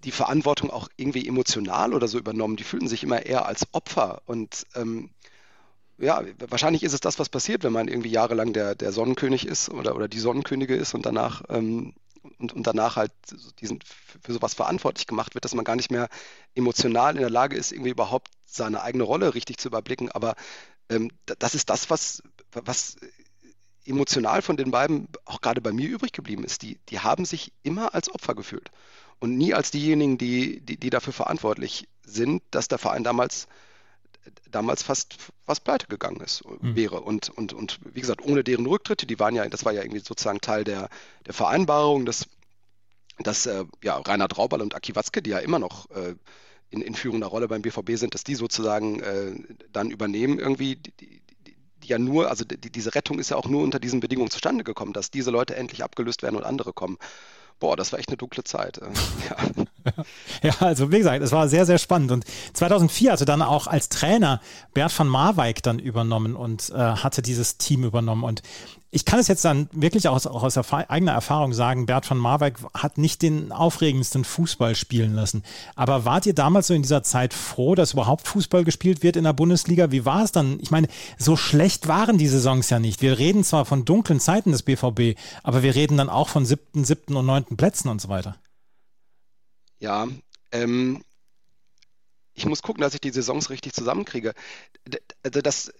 S3: die Verantwortung auch irgendwie emotional oder so übernommen. Die fühlten sich immer eher als Opfer. Und ähm, ja, wahrscheinlich ist es das, was passiert, wenn man irgendwie jahrelang der, der Sonnenkönig ist oder, oder die Sonnenkönige ist und danach, ähm, und, und danach halt diesen, für sowas verantwortlich gemacht wird, dass man gar nicht mehr emotional in der Lage ist, irgendwie überhaupt seine eigene Rolle richtig zu überblicken. Aber ähm, das ist das, was, was emotional von den beiden auch gerade bei mir übrig geblieben ist, die, die haben sich immer als Opfer gefühlt und nie als diejenigen, die, die, die dafür verantwortlich sind, dass der Verein damals damals fast, fast pleite gegangen ist, mhm. wäre. Und, und, und wie gesagt, ohne deren Rücktritte, die waren ja, das war ja irgendwie sozusagen Teil der, der Vereinbarung, dass, dass äh, ja, Reinhard Rauberl und Aki Watzke, die ja immer noch äh, in, in führender Rolle beim BVB sind, dass die sozusagen äh, dann übernehmen irgendwie. Die, die, die ja nur, also die, diese Rettung ist ja auch nur unter diesen Bedingungen zustande gekommen, dass diese Leute endlich abgelöst werden und andere kommen. Boah, das war echt eine dunkle Zeit. Äh, *laughs*
S2: ja. Ja, also wie gesagt, es war sehr, sehr spannend. Und 2004 hatte dann auch als Trainer Bert van Marwijk dann übernommen und äh, hatte dieses Team übernommen. Und ich kann es jetzt dann wirklich auch, auch aus eigener Erfahrung sagen, Bert van Marwijk hat nicht den aufregendsten Fußball spielen lassen. Aber wart ihr damals so in dieser Zeit froh, dass überhaupt Fußball gespielt wird in der Bundesliga? Wie war es dann? Ich meine, so schlecht waren die Saisons ja nicht. Wir reden zwar von dunklen Zeiten des BVB, aber wir reden dann auch von siebten, siebten und neunten Plätzen und so weiter.
S3: Ja, ähm, ich muss gucken, dass ich die Saisons richtig zusammenkriege. Also das,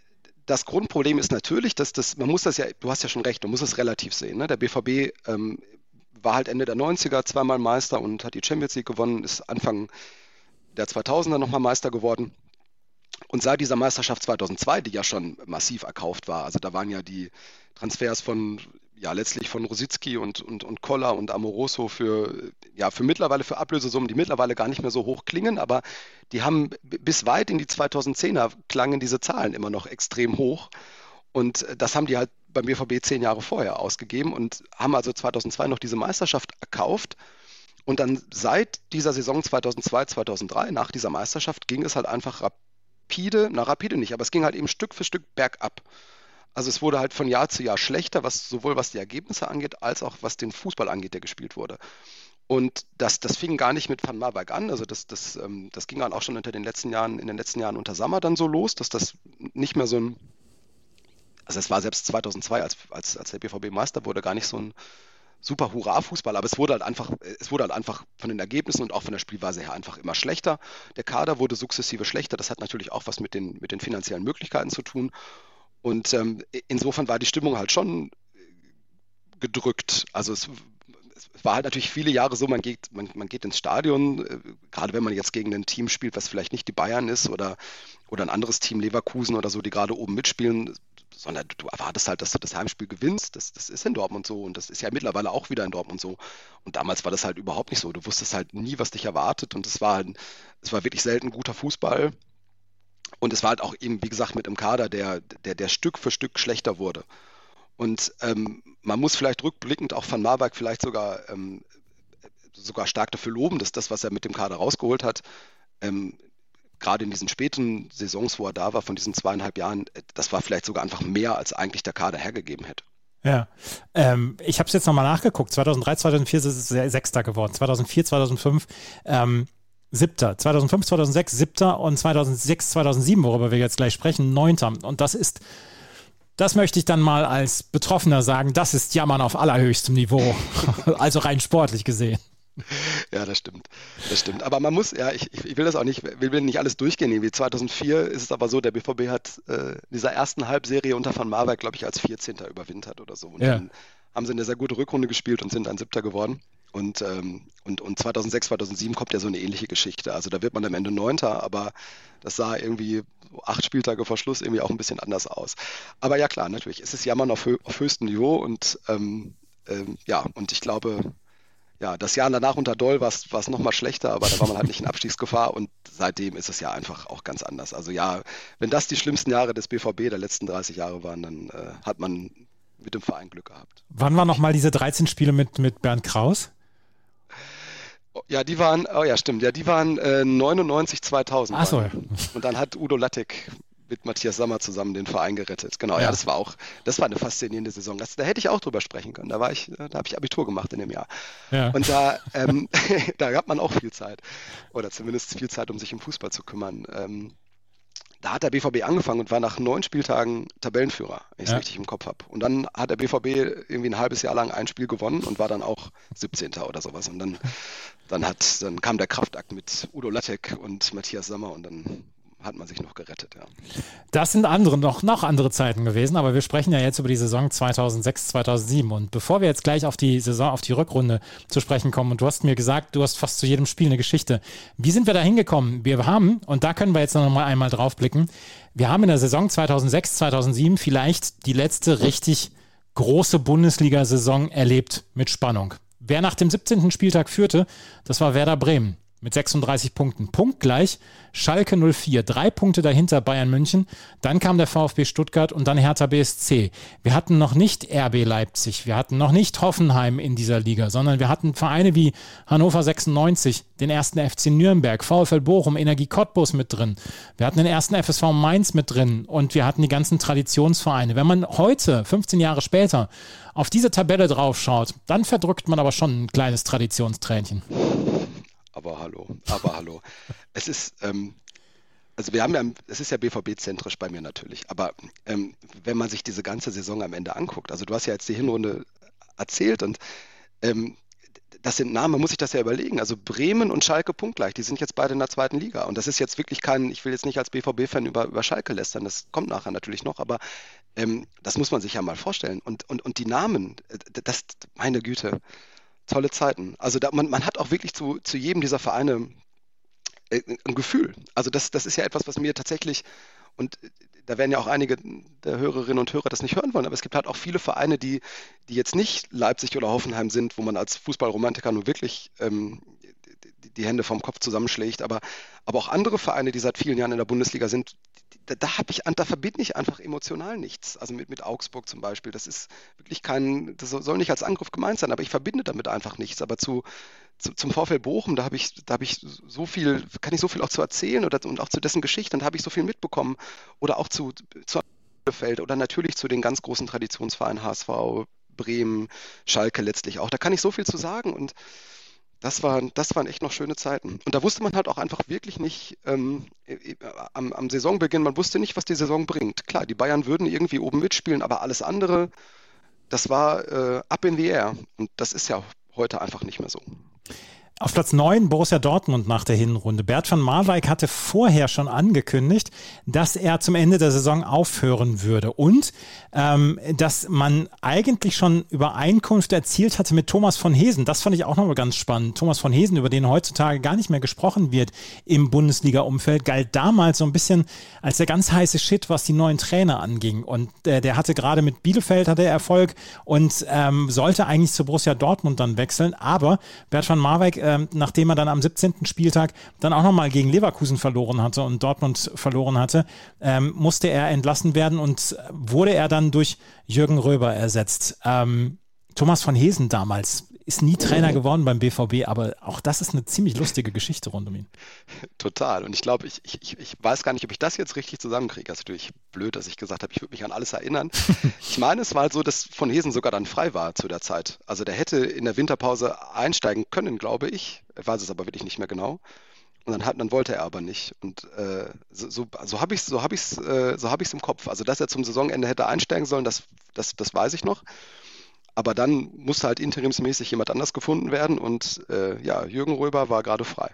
S3: das Grundproblem ist natürlich, dass das, man muss das ja, du hast ja schon recht, man muss es relativ sehen. Ne? Der BVB ähm, war halt Ende der 90er zweimal Meister und hat die Champions League gewonnen, ist Anfang der 2000er nochmal Meister geworden. Und seit dieser Meisterschaft 2002, die ja schon massiv erkauft war, also da waren ja die Transfers von ja letztlich von Rositzky und, und, und Koller und Amoroso für, ja, für mittlerweile für Ablösesummen, die mittlerweile gar nicht mehr so hoch klingen, aber die haben bis weit in die 2010er klangen diese Zahlen immer noch extrem hoch. Und äh, das haben die halt beim BVB zehn Jahre vorher ausgegeben und haben also 2002 noch diese Meisterschaft erkauft. Und dann seit dieser Saison 2002, 2003, nach dieser Meisterschaft, ging es halt einfach rapide, na rapide nicht, aber es ging halt eben Stück für Stück bergab. Also es wurde halt von Jahr zu Jahr schlechter, was sowohl was die Ergebnisse angeht, als auch was den Fußball angeht, der gespielt wurde. Und das, das fing gar nicht mit Van Marwijk an. Also das, das, ähm, das ging dann auch schon unter den letzten Jahren, in den letzten Jahren unter Sammer dann so los, dass das nicht mehr so ein, also es war selbst 2002, als, als, als der BVB Meister wurde, gar nicht so ein super Hurra-Fußball, aber es wurde halt einfach, es wurde halt einfach von den Ergebnissen und auch von der Spielweise her einfach immer schlechter. Der Kader wurde sukzessive schlechter. Das hat natürlich auch was mit den, mit den finanziellen Möglichkeiten zu tun. Und ähm, insofern war die Stimmung halt schon gedrückt. Also es, es, war halt natürlich viele Jahre so, man geht, man, man geht ins Stadion, äh, gerade wenn man jetzt gegen ein Team spielt, was vielleicht nicht die Bayern ist oder, oder ein anderes Team Leverkusen oder so, die gerade oben mitspielen, sondern du erwartest halt, dass du das Heimspiel gewinnst. Das, das ist in Dortmund so und das ist ja mittlerweile auch wieder in Dortmund so. Und damals war das halt überhaupt nicht so. Du wusstest halt nie, was dich erwartet und es war, es war wirklich selten guter Fußball. Und es war halt auch eben, wie gesagt, mit einem Kader, der, der, der Stück für Stück schlechter wurde. Und ähm, man muss vielleicht rückblickend auch Van Marwijk vielleicht sogar, ähm, sogar stark dafür loben, dass das, was er mit dem Kader rausgeholt hat, ähm, gerade in diesen späten Saisons, wo er da war, von diesen zweieinhalb Jahren, das war vielleicht sogar einfach mehr, als eigentlich der Kader hergegeben hätte.
S2: Ja, ähm, ich habe es jetzt nochmal nachgeguckt. 2003, 2004 ist es Sechster geworden. 2004, 2005 ähm, Siebter. 2005, 2006 Siebter und 2006, 2007, worüber wir jetzt gleich sprechen, Neunter. Und das ist, das möchte ich dann mal als Betroffener sagen, das ist Jammern auf allerhöchstem Niveau. *laughs* also rein sportlich gesehen.
S3: Ja, das stimmt. Das stimmt. Aber man muss, ja, ich, ich will das auch nicht, will nicht alles durchgehen. Wie 2004 ist es aber so, der BVB hat äh, dieser ersten Halbserie unter Van Marwijk, glaube ich, als 14. überwintert oder so. Und ja. dann haben sie eine sehr gute Rückrunde gespielt und sind dann Siebter geworden. Und, ähm, und, und 2006, 2007 kommt ja so eine ähnliche Geschichte. Also da wird man am Ende Neunter, aber das sah irgendwie acht Spieltage vor Schluss irgendwie auch ein bisschen anders aus. Aber ja klar, natürlich, es ist Jammern auf, auf höchstem Niveau und ähm, ähm, ja, und ich glaube, ja, das Jahr danach unter Doll war es nochmal schlechter, aber da war man halt nicht in Abstiegsgefahr und seitdem ist es ja einfach auch ganz anders. Also ja, wenn das die schlimmsten Jahre des BVB der letzten 30 Jahre waren, dann äh, hat man mit dem Verein Glück gehabt.
S2: Wann waren nochmal diese 13 Spiele mit, mit Bernd Kraus?
S3: Ja, die waren, oh ja, stimmt, ja, die waren äh, 99, 2000.
S2: Ach so, ja.
S3: Und dann hat Udo Lattek mit Matthias Sammer zusammen den Verein gerettet. Genau, ja, ja das war auch, das war eine faszinierende Saison. Das, da hätte ich auch drüber sprechen können. Da war ich, da habe ich Abitur gemacht in dem Jahr. Ja. Und da, *laughs* ähm, *laughs* da hat man auch viel Zeit. Oder zumindest viel Zeit, um sich um Fußball zu kümmern. Ähm, da hat der BVB angefangen und war nach neun Spieltagen Tabellenführer, wenn ich es ja. richtig im Kopf habe. Und dann hat der BVB irgendwie ein halbes Jahr lang ein Spiel gewonnen und war dann auch 17. oder sowas. Und dann, dann, hat, dann kam der Kraftakt mit Udo Lattek und Matthias Sammer und dann hat man sich noch gerettet. Ja.
S2: Das sind andere, noch, noch andere Zeiten gewesen, aber wir sprechen ja jetzt über die Saison 2006, 2007. Und bevor wir jetzt gleich auf die Saison, auf die Rückrunde zu sprechen kommen, und du hast mir gesagt, du hast fast zu jedem Spiel eine Geschichte. Wie sind wir da hingekommen? Wir haben, und da können wir jetzt noch mal einmal drauf blicken, wir haben in der Saison 2006, 2007 vielleicht die letzte richtig große Bundesliga-Saison erlebt mit Spannung. Wer nach dem 17. Spieltag führte, das war Werder Bremen mit 36 Punkten. Punktgleich Schalke 04, drei Punkte dahinter Bayern München. Dann kam der VfB Stuttgart und dann Hertha BSC. Wir hatten noch nicht RB Leipzig, wir hatten noch nicht Hoffenheim in dieser Liga, sondern wir hatten Vereine wie Hannover 96, den ersten FC Nürnberg, VfL Bochum, Energie Cottbus mit drin. Wir hatten den ersten FSV Mainz mit drin und wir hatten die ganzen Traditionsvereine. Wenn man heute, 15 Jahre später, auf diese Tabelle draufschaut, dann verdrückt man aber schon ein kleines Traditionstränchen
S3: aber hallo, aber hallo. Es ist, ähm, also wir haben ja, es ist ja BVB-zentrisch bei mir natürlich, aber ähm, wenn man sich diese ganze Saison am Ende anguckt, also du hast ja jetzt die Hinrunde erzählt und ähm, das sind Namen, muss ich das ja überlegen. Also Bremen und Schalke punktgleich, die sind jetzt beide in der zweiten Liga. Und das ist jetzt wirklich kein, ich will jetzt nicht als BVB-Fan über, über Schalke lästern, das kommt nachher natürlich noch, aber ähm, das muss man sich ja mal vorstellen. Und, und, und die Namen, äh, das, meine Güte, tolle Zeiten. Also da, man, man hat auch wirklich zu, zu jedem dieser Vereine äh, ein Gefühl. Also das, das ist ja etwas, was mir tatsächlich, und da werden ja auch einige der Hörerinnen und Hörer das nicht hören wollen, aber es gibt halt auch viele Vereine, die, die jetzt nicht Leipzig oder Hoffenheim sind, wo man als Fußballromantiker nun wirklich ähm, die, Hände vom Kopf zusammenschlägt, aber, aber auch andere Vereine, die seit vielen Jahren in der Bundesliga sind, da, da habe ich, da verbinde ich einfach emotional nichts. Also mit, mit Augsburg zum Beispiel. Das ist wirklich kein, das soll nicht als Angriff gemeint sein, aber ich verbinde damit einfach nichts. Aber zu, zu zum VfL Bochum, da habe ich, da habe ich so viel, kann ich so viel auch zu erzählen oder, und auch zu dessen Geschichte, da habe ich so viel mitbekommen. Oder auch zu, zu Feld oder natürlich zu den ganz großen Traditionsvereinen HSV, Bremen, Schalke letztlich auch. Da kann ich so viel zu sagen und das waren, das waren echt noch schöne Zeiten. Und da wusste man halt auch einfach wirklich nicht ähm, äh, äh, am, am, Saisonbeginn, man wusste nicht, was die Saison bringt. Klar, die Bayern würden irgendwie oben mitspielen, aber alles andere, das war äh, up in the air. Und das ist ja heute einfach nicht mehr so.
S2: Auf Platz 9 Borussia Dortmund nach der Hinrunde. Bert van Marwijk hatte vorher schon angekündigt, dass er zum Ende der Saison aufhören würde und ähm, dass man eigentlich schon Übereinkunft erzielt hatte mit Thomas von Hesen. Das fand ich auch nochmal ganz spannend. Thomas von Hesen, über den heutzutage gar nicht mehr gesprochen wird im Bundesliga-Umfeld, galt damals so ein bisschen als der ganz heiße Shit, was die neuen Trainer anging. Und äh, der hatte gerade mit Bielefeld hatte Erfolg und ähm, sollte eigentlich zu Borussia Dortmund dann wechseln. Aber Bert van Marwijk ähm, nachdem er dann am 17. Spieltag dann auch nochmal gegen Leverkusen verloren hatte und Dortmund verloren hatte, ähm, musste er entlassen werden und wurde er dann durch Jürgen Röber ersetzt. Ähm, Thomas von Hesen damals ist nie Trainer geworden beim BVB, aber auch das ist eine ziemlich lustige Geschichte rund um ihn.
S3: Total. Und ich glaube, ich, ich, ich weiß gar nicht, ob ich das jetzt richtig zusammenkriege. Das ist natürlich blöd, dass ich gesagt habe, ich würde mich an alles erinnern. *laughs* ich meine, es war halt so, dass von Hesen sogar dann frei war zu der Zeit. Also der hätte in der Winterpause einsteigen können, glaube ich. Ich weiß es aber wirklich nicht mehr genau. Und dann, hat, dann wollte er aber nicht. Und äh, so, so, so habe ich es so hab ich's, äh, so hab im Kopf. Also, dass er zum Saisonende hätte einsteigen sollen, das, das, das weiß ich noch. Aber dann musste halt interimsmäßig jemand anders gefunden werden und äh, ja, Jürgen Röber war gerade frei.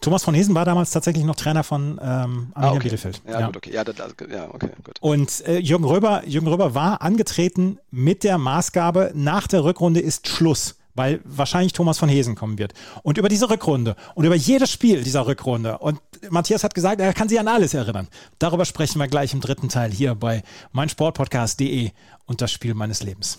S2: Thomas von Hesen war damals tatsächlich noch Trainer von ähm, Arminia ah,
S3: okay.
S2: Bielefeld.
S3: Ja, ja, gut, okay. Ja, das, ja, okay,
S2: gut. Und äh, Jürgen, Röber, Jürgen Röber war angetreten mit der Maßgabe, nach der Rückrunde ist Schluss weil wahrscheinlich Thomas von Hesen kommen wird. Und über diese Rückrunde und über jedes Spiel dieser Rückrunde. Und Matthias hat gesagt, er kann sich an alles erinnern. Darüber sprechen wir gleich im dritten Teil hier bei meinsportpodcast.de und das Spiel meines Lebens.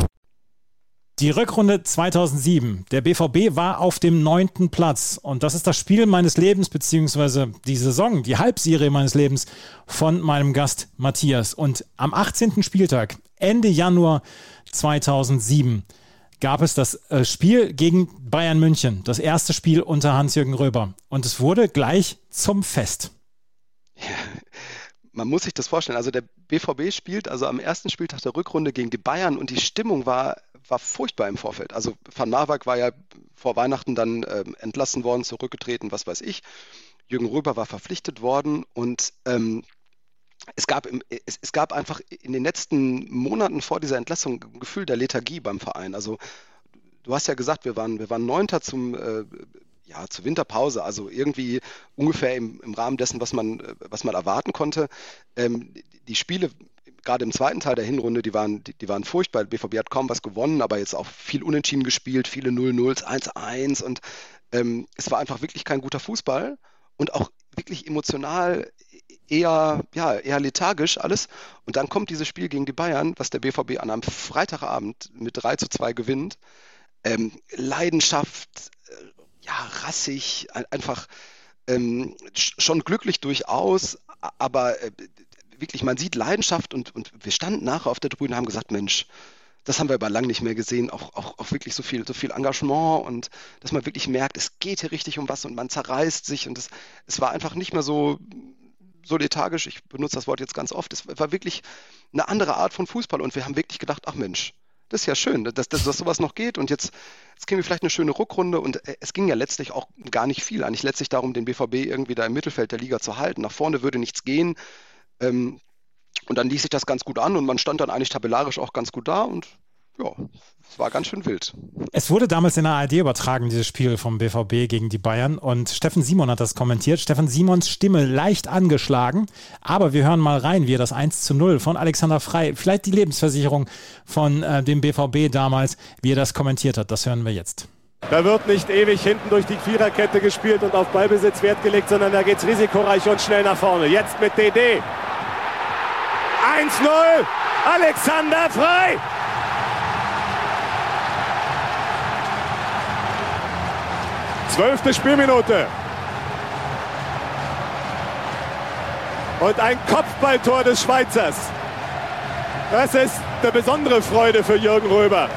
S2: Die Rückrunde 2007. Der BVB war auf dem neunten Platz. Und das ist das Spiel meines Lebens, beziehungsweise die Saison, die Halbserie meines Lebens von meinem Gast Matthias. Und am 18. Spieltag, Ende Januar 2007, gab es das äh, Spiel gegen Bayern München, das erste Spiel unter Hans-Jürgen Röber. Und es wurde gleich zum Fest.
S3: Ja, *laughs* man muss sich das vorstellen. Also der BVB spielt also am ersten Spieltag der Rückrunde gegen die Bayern und die Stimmung war, war furchtbar im Vorfeld. Also Van Marwijk war ja vor Weihnachten dann äh, entlassen worden, zurückgetreten, was weiß ich. Jürgen Röber war verpflichtet worden und ähm, es gab, im, es, es, gab einfach in den letzten Monaten vor dieser Entlassung ein Gefühl der Lethargie beim Verein. Also du hast ja gesagt, wir waren, wir waren Neunter zum, äh, ja, zur Winterpause, also irgendwie ungefähr im, im Rahmen dessen, was man, was man erwarten konnte. Ähm, die Spiele, gerade im zweiten Teil der Hinrunde, die waren, die, die waren furchtbar. BVB hat kaum was gewonnen, aber jetzt auch viel unentschieden gespielt, viele 0-0s, 1-1 und ähm, es war einfach wirklich kein guter Fußball und auch wirklich emotional eher, ja, eher lethargisch alles. Und dann kommt dieses Spiel gegen die Bayern, was der BVB an einem Freitagabend mit 3 zu 2 gewinnt. Ähm, Leidenschaft, ja, rassig, einfach ähm, schon glücklich durchaus, aber äh, wirklich, man sieht Leidenschaft und, und wir standen nachher auf der Tribüne und haben gesagt, Mensch, das haben wir aber lang nicht mehr gesehen, auch, auch, auch wirklich so viel, so viel Engagement und dass man wirklich merkt, es geht hier richtig um was und man zerreißt sich und es, es war einfach nicht mehr so, so ich benutze das Wort jetzt ganz oft, es war wirklich eine andere Art von Fußball und wir haben wirklich gedacht, ach Mensch, das ist ja schön, dass, dass, dass sowas noch geht. Und jetzt, jetzt kriegen wir vielleicht eine schöne Rückrunde. Und äh, es ging ja letztlich auch gar nicht viel, eigentlich letztlich darum, den BVB irgendwie da im Mittelfeld der Liga zu halten. Nach vorne würde nichts gehen. Ähm, und dann ließ sich das ganz gut an. Und man stand dann eigentlich tabellarisch auch ganz gut da. Und ja, es war ganz schön wild.
S2: Es wurde damals in der ARD übertragen, dieses Spiel vom BVB gegen die Bayern. Und Steffen Simon hat das kommentiert. Steffen Simons Stimme leicht angeschlagen. Aber wir hören mal rein, wie er das 1 zu 0 von Alexander Frei, vielleicht die Lebensversicherung von äh, dem BVB damals, wie er das kommentiert hat. Das hören wir jetzt.
S5: Da wird nicht ewig hinten durch die Viererkette gespielt und auf Ballbesitz Wert gelegt, sondern da geht es risikoreich und schnell nach vorne. Jetzt mit DD. 1-0. Alexander Frei. Zwölfte Spielminute. Und ein Kopfballtor des Schweizers. Das ist eine besondere Freude für Jürgen Röber.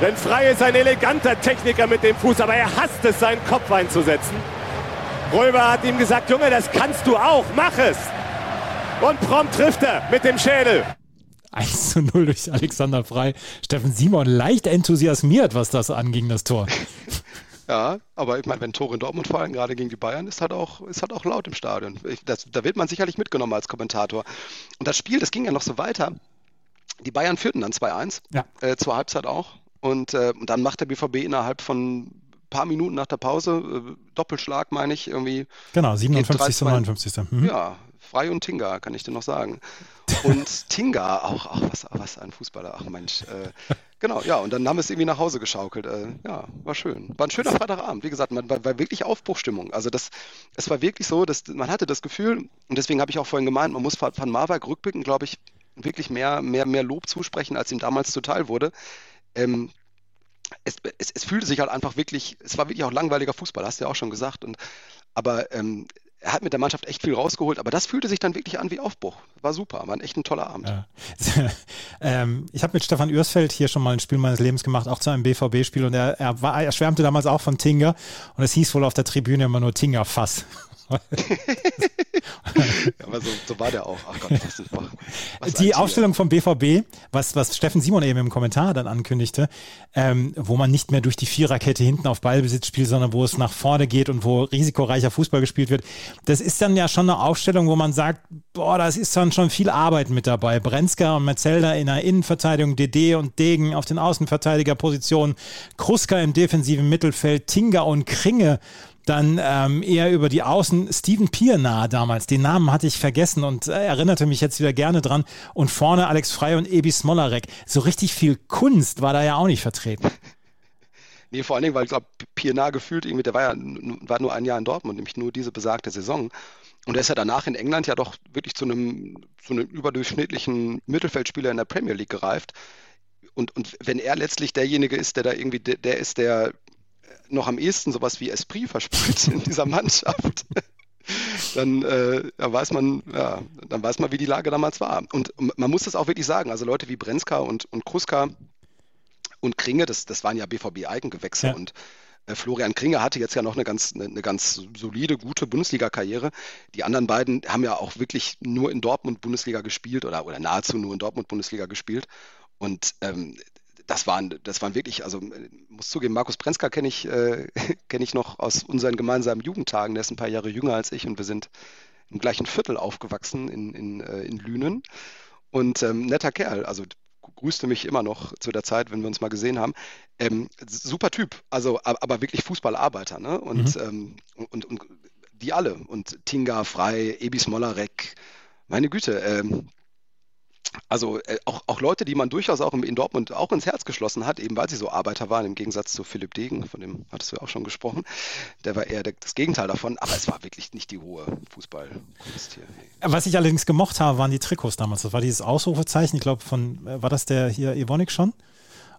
S5: Denn Frei ist ein eleganter Techniker mit dem Fuß, aber er hasst es, seinen Kopf einzusetzen. Röber hat ihm gesagt, Junge, das kannst du auch, mach es. Und prompt trifft er mit dem Schädel.
S2: 1 zu 0 durch Alexander Frei. Steffen Simon leicht enthusiasmiert, was das anging, das Tor.
S3: Ja, aber ich meine, wenn Tore in Dortmund fallen, gerade gegen die Bayern, ist halt auch, ist halt auch laut im Stadion. Ich, das, da wird man sicherlich mitgenommen als Kommentator. Und das Spiel, das ging ja noch so weiter. Die Bayern führten dann 2-1, ja. äh, zur Halbzeit auch. Und, äh, und dann macht der BVB innerhalb von ein paar Minuten nach der Pause, äh, Doppelschlag meine ich, irgendwie.
S2: Genau, 57. zu 59.
S3: Mhm. Ja, Frei und Tinga, kann ich dir noch sagen. Und *laughs* Tinga, auch, auch was, was ein Fußballer, ach Mensch. Äh, genau, ja, und dann haben wir es irgendwie nach Hause geschaukelt. Äh, ja, war schön. War ein schöner Freitagabend. Wie gesagt, man war, war wirklich Aufbruchstimmung. Also das, es war wirklich so, dass man hatte das Gefühl, und deswegen habe ich auch vorhin gemeint, man muss Van Marwijk rückblicken, glaube ich, wirklich mehr, mehr, mehr Lob zusprechen, als ihm damals zuteil wurde. Ähm, es, es, es, fühlte sich halt einfach wirklich, es war wirklich auch langweiliger Fußball, hast du ja auch schon gesagt. Und, aber ähm, er hat mit der Mannschaft echt viel rausgeholt, aber das fühlte sich dann wirklich an wie Aufbruch. War super, war ein echt ein toller Abend. Ja. *laughs*
S2: ähm, ich habe mit Stefan Ürsfeld hier schon mal ein Spiel meines Lebens gemacht, auch zu einem BVB-Spiel und er, er, war, er schwärmte damals auch von Tinger und es hieß wohl auf der Tribüne immer nur Tinger Fass. *laughs* *laughs*
S3: aber so, so, war der auch. Ach Gott, was ist,
S2: was Die Aufstellung vom BVB, was, was Steffen Simon eben im Kommentar dann ankündigte, ähm, wo man nicht mehr durch die Viererkette hinten auf Ballbesitz spielt, sondern wo es nach vorne geht und wo risikoreicher Fußball gespielt wird. Das ist dann ja schon eine Aufstellung, wo man sagt, boah, das ist dann schon viel Arbeit mit dabei. Brenzka und Metzelder in der Innenverteidigung, DD und Degen auf den Außenverteidigerpositionen, Kruska im defensiven Mittelfeld, Tinga und Kringe dann ähm, eher über die Außen Steven Piernah damals. Den Namen hatte ich vergessen und äh, erinnerte mich jetzt wieder gerne dran. Und vorne Alex Frey und Ebi Smolarek. So richtig viel Kunst war da ja auch nicht vertreten. *laughs*
S3: Nee, vor allen Dingen, weil ich glaube, Piernah gefühlt irgendwie, der war ja war nur ein Jahr in Dortmund, nämlich nur diese besagte Saison. Und er ist ja danach in England ja doch wirklich zu einem, zu einem überdurchschnittlichen Mittelfeldspieler in der Premier League gereift. Und, und wenn er letztlich derjenige ist, der da irgendwie, der, der ist, der noch am ehesten sowas wie Esprit versprüht in dieser Mannschaft, *laughs* dann, äh, dann, weiß man, ja, dann weiß man, wie die Lage damals war. Und man muss das auch wirklich sagen. Also Leute wie Brenzka und, und Kruska und Kringe, das, das waren ja BVB-Eigengewächse
S2: Ja.
S3: und äh, Florian Kringe hatte jetzt ja noch eine ganz, eine, eine ganz solide, gute Bundesliga-Karriere. Die anderen beiden haben ja auch wirklich nur in Dortmund Bundesliga gespielt oder, oder nahezu nur in Dortmund Bundesliga gespielt. Und ähm, das waren, das waren wirklich, also äh, muss zugeben, Markus Prenzka kenne ich, äh, *laughs* kenne ich noch aus unseren gemeinsamen Jugendtagen. Der ist ein paar Jahre jünger als ich und wir sind im gleichen Viertel aufgewachsen in, in, äh, in Lünen. Und ähm, netter Kerl, also grüßte mich immer noch zu der Zeit, wenn wir uns mal gesehen haben. Ähm, super Typ, also aber wirklich Fußballarbeiter, ne? Und, ähm, und, und die alle. Und Tinga, Frei, Ebi Smolarek, meine Güte, ähm, also äh, auch, auch Leute, die man durchaus auch im, in Dortmund auch ins Herz geschlossen hat, eben weil sie so Arbeiter waren, im Gegensatz zu Philipp Degen, von dem hattest du ja auch schon gesprochen. Der war eher der, das Gegenteil davon, aber es war wirklich nicht die hohe Fußballkunst hier.
S2: Was ich allerdings gemocht habe, waren die Trikots damals. Das war dieses Ausrufezeichen, ich glaube, von, äh, war das der hier Evonik schon?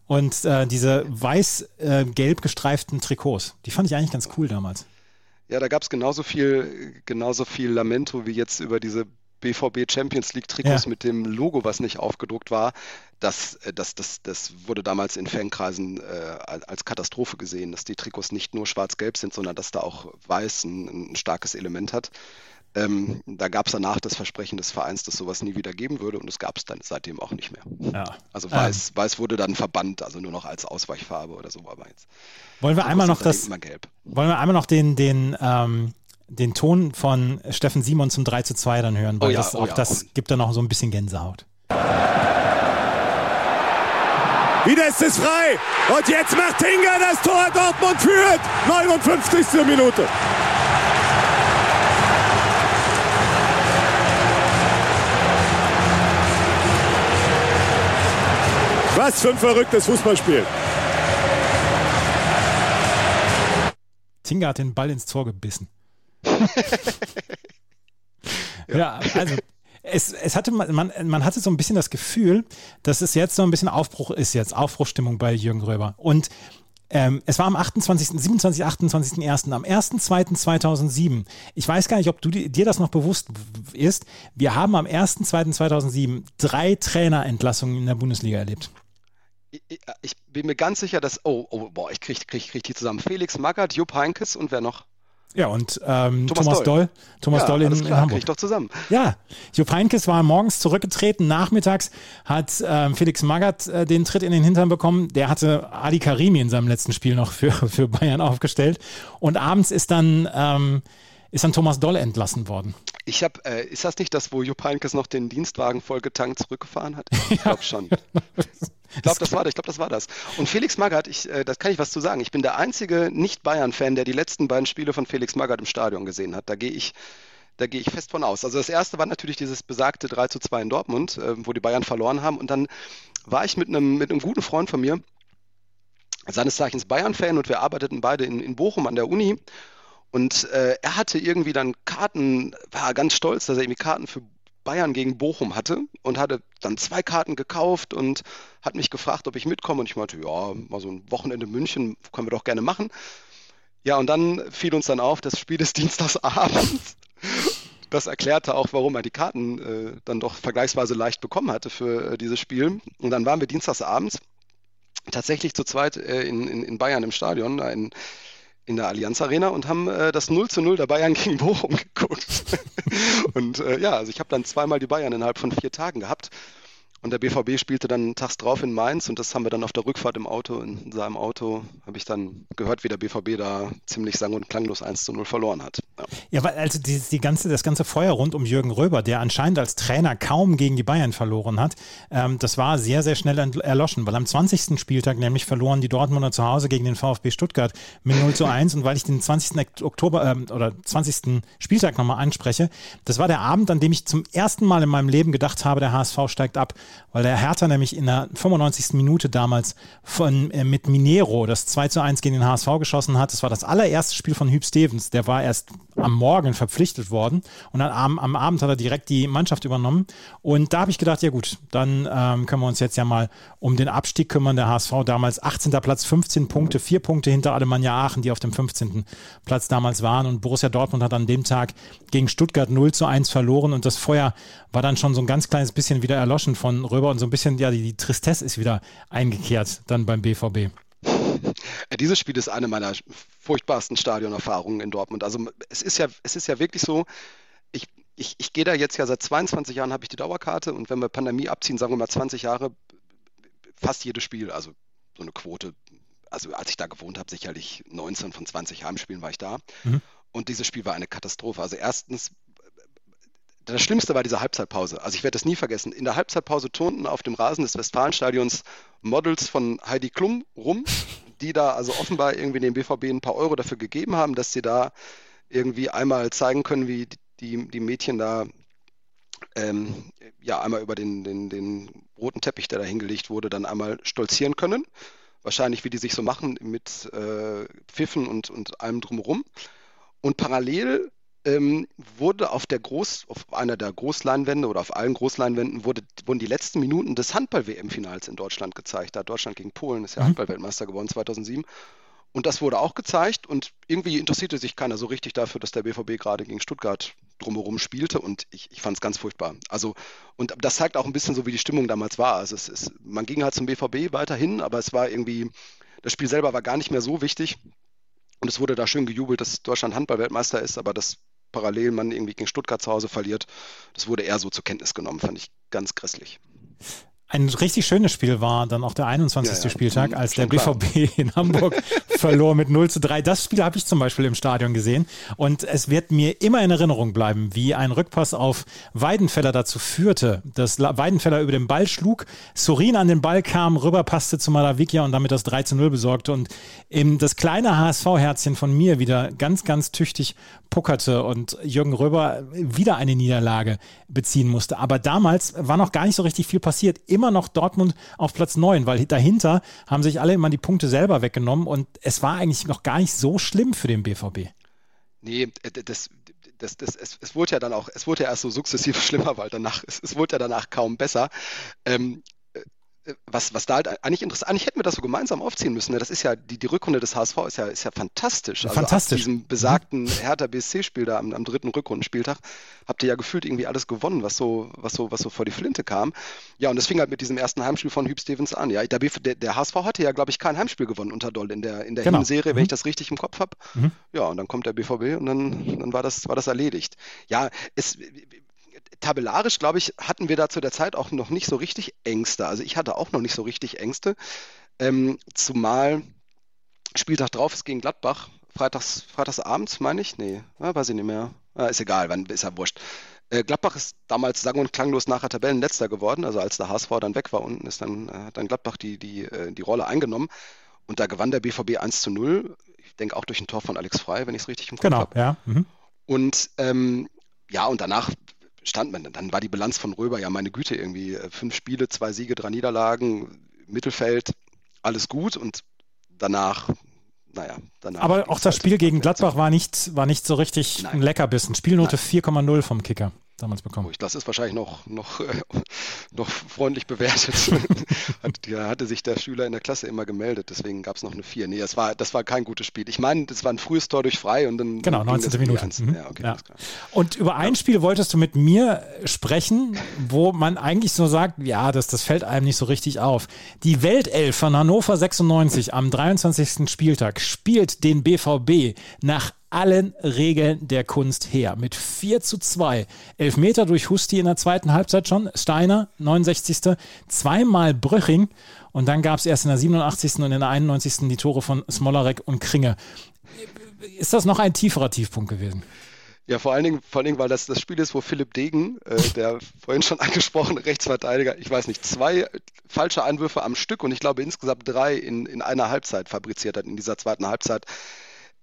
S2: Und äh, diese weiß-gelb gestreiften Trikots, die fand ich eigentlich ganz cool damals.
S3: Ja, da gab es genauso viel, genauso viel Lamento wie jetzt über diese BVB Champions League Trikots
S2: Ja.
S3: mit dem Logo, was nicht aufgedruckt war. Das, äh, das, das, das wurde damals in Fankreisen äh, als Katastrophe gesehen, dass die Trikots nicht nur schwarz-gelb sind, sondern dass da auch weiß ein, ein starkes Element hat. Ähm, da gab es danach das Versprechen des Vereins, dass sowas nie wieder geben würde und es gab es dann seitdem auch nicht mehr.
S2: Ja.
S3: Also weiß, weiß wurde dann verbannt, also nur noch als Ausweichfarbe oder so, aber jetzt.
S2: Wollen wir einmal noch das, wollen wir einmal noch den, den, ähm, den Ton von Steffen Simon zum 3 zu 2 dann hören, weil
S3: Oh ja,
S2: das,
S3: oh
S2: auch
S3: ja,
S2: das
S3: oh.
S2: gibt da noch so ein bisschen Gänsehaut.
S5: Wieder ist es frei. Und jetzt macht Tinga das Tor. Dortmund führt. 59. Minute. Was für ein verrücktes Fußballspiel.
S2: Tinga hat den Ball ins Tor gebissen. Ja. also es, es hatte man, man, hatte so ein bisschen das Gefühl, dass es jetzt so ein bisschen Aufbruch ist jetzt, Aufbruchstimmung bei Jürgen Röber. Und ähm, es war am 28., 27., 28.01., am 1.02.2007. Ich weiß gar nicht, ob du di- dir das noch bewusst ist. Wir haben am 1.02.2007 drei Trainerentlassungen in der Bundesliga erlebt.
S3: Ich, ich- bin mir ganz sicher, dass. Oh, oh boah, ich krieg, krieg, krieg die zusammen. Felix Magath, Jupp Heynckes und wer noch?
S2: Ja, und ähm, Thomas,
S3: Thomas
S2: Doll.
S3: Doll.
S2: Thomas
S3: ja,
S2: Doll in, in Hamburg.
S3: krieg ich doch zusammen.
S2: Ja, Jupp Heynckes war morgens zurückgetreten, nachmittags hat ähm, Felix Magath äh, den Tritt in den Hintern bekommen. Der hatte Ali Karimi in seinem letzten Spiel noch für, *laughs* für Bayern aufgestellt. Und abends ist dann, ähm, ist dann Thomas Doll entlassen worden.
S3: Ich habe, äh, ist das nicht das, wo Jupp Heynckes noch den Dienstwagen voll getankt zurückgefahren hat? *laughs* Ich glaube schon. Ich glaube, das war das. Ich das war das. Und Felix Magath, ich, äh, das kann ich was zu sagen. Ich bin der einzige Nicht-Bayern-Fan, der die letzten beiden Spiele von Felix Magath im Stadion gesehen hat. Da gehe ich, da gehe ich fest von aus. Also das erste war natürlich dieses besagte 3 zu 2 in Dortmund, äh, wo die Bayern verloren haben. Und dann war ich mit einem, mit einem guten Freund von mir, seines Zeichens Bayern-Fan, und wir arbeiteten beide in, in Bochum an der Uni. Und äh, er hatte irgendwie dann Karten, war ganz stolz, dass er irgendwie Karten für Bayern gegen Bochum hatte und hatte dann zwei Karten gekauft und hat mich gefragt, ob ich mitkomme. Und ich meinte, ja, mal so ein Wochenende München können wir doch gerne machen. Ja, und dann fiel uns dann auf, das Spiel ist Dienstagsabends. Das erklärte auch, warum er die Karten äh, dann doch vergleichsweise leicht bekommen hatte für äh, dieses Spiel. Und dann waren wir dienstagsabends tatsächlich zu zweit äh, in, in, in Bayern im Stadion, da in, der Allianz Arena und haben äh, das 0 zu 0 der Bayern *laughs* gegen Bochum geguckt. *laughs* und äh, ja, also ich habe dann zweimal die Bayern innerhalb von vier Tagen gehabt. Und der BVB spielte dann tags drauf in Mainz und das haben wir dann auf der Rückfahrt im Auto, in seinem Auto, habe ich dann gehört, wie der BVB da ziemlich sang- und klanglos 1 zu 0 verloren hat. Ja.
S2: Ja, weil also die, die ganze, das ganze Feuer rund um Jürgen Röber, der anscheinend als Trainer kaum gegen die Bayern verloren hat, ähm, das war sehr, sehr schnell erloschen, weil am 20. Spieltag nämlich verloren die Dortmunder zu Hause gegen den VfB Stuttgart mit 0 zu 1 und weil ich den 20. Oktober ähm, oder 20. Spieltag nochmal anspreche, das war der Abend, an dem ich zum ersten Mal in meinem Leben gedacht habe, der HSV steigt ab, weil der Hertha nämlich in der 95. Minute damals von, äh, mit Minero das 2 zu 1 gegen den HSV geschossen hat. Das war das allererste Spiel von Hüb Stevens. Der war erst am Morgen verpflichtet worden und dann am, am Abend hat er direkt die Mannschaft übernommen. Und da habe ich gedacht, ja gut, dann ähm, können wir uns jetzt ja mal um den Abstieg kümmern. Der HSV damals 18. Platz, 15 Punkte, vier Punkte hinter Alemannia Aachen, die auf dem 15. Platz damals waren. Und Borussia Dortmund hat an dem Tag gegen Stuttgart 0 zu 1 verloren und das Feuer war dann schon so ein ganz kleines bisschen wieder erloschen von Röber und so ein bisschen, ja, die, die Tristesse ist wieder eingekehrt dann beim BVB.
S3: Dieses Spiel ist eine meiner furchtbarsten Stadionerfahrungen in Dortmund. Also es ist ja, es ist ja wirklich so, ich, ich, ich gehe da jetzt ja seit 22 Jahren, habe ich die Dauerkarte und wenn wir Pandemie abziehen, sagen wir mal 20 Jahre, fast jedes Spiel, also so eine Quote, also als ich da gewohnt habe, sicherlich 19 von 20 Heimspielen war ich da. Mhm. Und dieses Spiel war eine Katastrophe. Also erstens das Schlimmste war diese Halbzeitpause. Also ich werde das nie vergessen. In der Halbzeitpause turnten auf dem Rasen des Westfalenstadions Models von Heidi Klum rum, die da also offenbar irgendwie dem BVB ein paar Euro dafür gegeben haben, dass sie da irgendwie einmal zeigen können, wie die, die Mädchen da ähm, ja einmal über den, den, den roten Teppich, der da hingelegt wurde, dann einmal stolzieren können. Wahrscheinlich, wie die sich so machen mit äh, Pfiffen und, und allem drumherum. Und parallel ähm, wurde auf der Groß, auf einer der Großleinwände oder auf allen Großleinwänden wurde, wurden die letzten Minuten des Handball-WM-Finals in Deutschland gezeigt. Da hat Deutschland gegen Polen, ist ja mhm. Handball-Weltmeister geworden 2007. Und das wurde auch gezeigt und irgendwie interessierte sich keiner so richtig dafür, dass der BVB gerade gegen Stuttgart drumherum spielte und ich, ich fand es ganz furchtbar. Also, und das zeigt auch ein bisschen so, wie die Stimmung damals war. Also es ist, man ging halt zum BVB weiterhin, aber es war irgendwie, das Spiel selber war gar nicht mehr so wichtig. Und es wurde da schön gejubelt, dass Deutschland Handball-Weltmeister ist, aber das parallel man irgendwie gegen Stuttgart zu Hause verliert. Das wurde eher so zur Kenntnis genommen, fand ich ganz grässlich.
S2: Ein richtig schönes Spiel war dann auch der 21. Ja, ja. Spieltag, mhm, als der BVB klar. *laughs* in Hamburg *laughs* verlor mit 0 zu 3. Das Spiel habe ich zum Beispiel im Stadion gesehen und es wird mir immer in Erinnerung bleiben, wie ein Rückpass auf Weidenfeller dazu führte, dass Weidenfeller über den Ball schlug, Sorin an den Ball kam, rüberpasste zu Malavikia und damit das 3 zu 0 besorgte und eben das kleine HSV-Herzchen von mir wieder ganz, ganz tüchtig puckerte und Jürgen Röber wieder eine Niederlage beziehen musste. Aber damals war noch gar nicht so richtig viel passiert. Immer noch Dortmund auf Platz 9, weil dahinter haben sich alle immer die Punkte selber weggenommen und es war eigentlich noch gar nicht so schlimm für den BVB.
S3: Nee, äh, das, das, das, es, es wurde ja dann auch, es wurde ja erst so sukzessive *laughs* schlimmer, weil danach, es, es wurde ja danach kaum besser. Ähm, was, was da halt eigentlich interessant, eigentlich hätten wir das so gemeinsam aufziehen müssen. Ne? Das ist ja, die, die Rückrunde des HSV ist ja, ist ja fantastisch.
S2: Also fantastisch.
S3: Ab diesem besagten Hertha BSC-Spiel da am, am dritten Rückrundenspieltag habt ihr ja gefühlt irgendwie alles gewonnen, was so, was so, was so vor die Flinte kam. Ja, und das fing halt mit diesem ersten Heimspiel von Hüb Stevens an. Ja, der, der, der HSV hatte ja, glaube ich, kein Heimspiel gewonnen unter Doll in der, in der genau. Hinserie, mhm. wenn ich das richtig im Kopf habe. Mhm. Ja, und dann kommt der BVB und dann, dann war das, war das erledigt. Ja, es, tabellarisch, glaube ich, hatten wir da zu der Zeit auch noch nicht so richtig Ängste. Also ich hatte auch noch nicht so richtig Ängste. Ähm, zumal Spieltag drauf ist gegen Gladbach. Freitags, freitagsabends, meine ich? Nee, ja, weiß ich nicht mehr. Ja, ist egal, wann, ist ja wurscht. Äh, Gladbach ist damals sang- und klanglos nachher Tabellenletzter geworden. Also als der HSV dann weg war unten, ist dann, äh, dann Gladbach die, die, äh, die Rolle eingenommen. Und da gewann der BVB 1 zu 0. Ich denke auch durch ein Tor von Alex Frey, wenn ich es richtig im Kopf
S2: genau,
S3: habe.
S2: Genau, ja. Mhm.
S3: Und ähm, ja, und danach stand man, dann war die Bilanz von Röber ja meine Güte irgendwie. Äh, fünf Spiele, zwei Siege, drei Niederlagen, Mittelfeld, alles gut und danach, naja, danach.
S2: Aber auch das halt Spiel gegen Gladbach war nicht, war nicht so richtig Nein. ein Leckerbissen. Spielnote 4,0 vom Kicker damals bekommen.
S3: Das ist wahrscheinlich noch, noch, äh, *laughs* noch freundlich bewertet. *laughs* da hatte sich der Schüler in der Klasse immer gemeldet, deswegen gab es noch eine 4. Nee, das war, das war kein gutes Spiel. Ich meine, das war ein frühes Tor durch Frei und dann.
S2: Genau, 19. Minute. Mhm. Ja, okay, ja. Und über ein Spiel wolltest du mit mir sprechen, wo man eigentlich so sagt, ja, das, das fällt einem nicht so richtig auf. Die Weltelf von Hannover 96 am 23. Spieltag spielt den BVB nach allen Regeln der Kunst her. Mit 4 zu 2. Elfmeter durch Husti in der zweiten Halbzeit schon. Steiner, 69. Zweimal Brüching. Und dann gab es erst in der 87. und in der 91. die Tore von Smolarek und Kringe. Ist das noch ein tieferer Tiefpunkt gewesen?
S3: Ja, vor allen Dingen, vor allen Dingen weil das das Spiel ist, wo Philipp Degen, äh, der *laughs* vorhin schon angesprochene Rechtsverteidiger, ich weiß nicht, zwei falsche Einwürfe am Stück und ich glaube insgesamt drei in, in einer Halbzeit fabriziert hat, in dieser zweiten Halbzeit.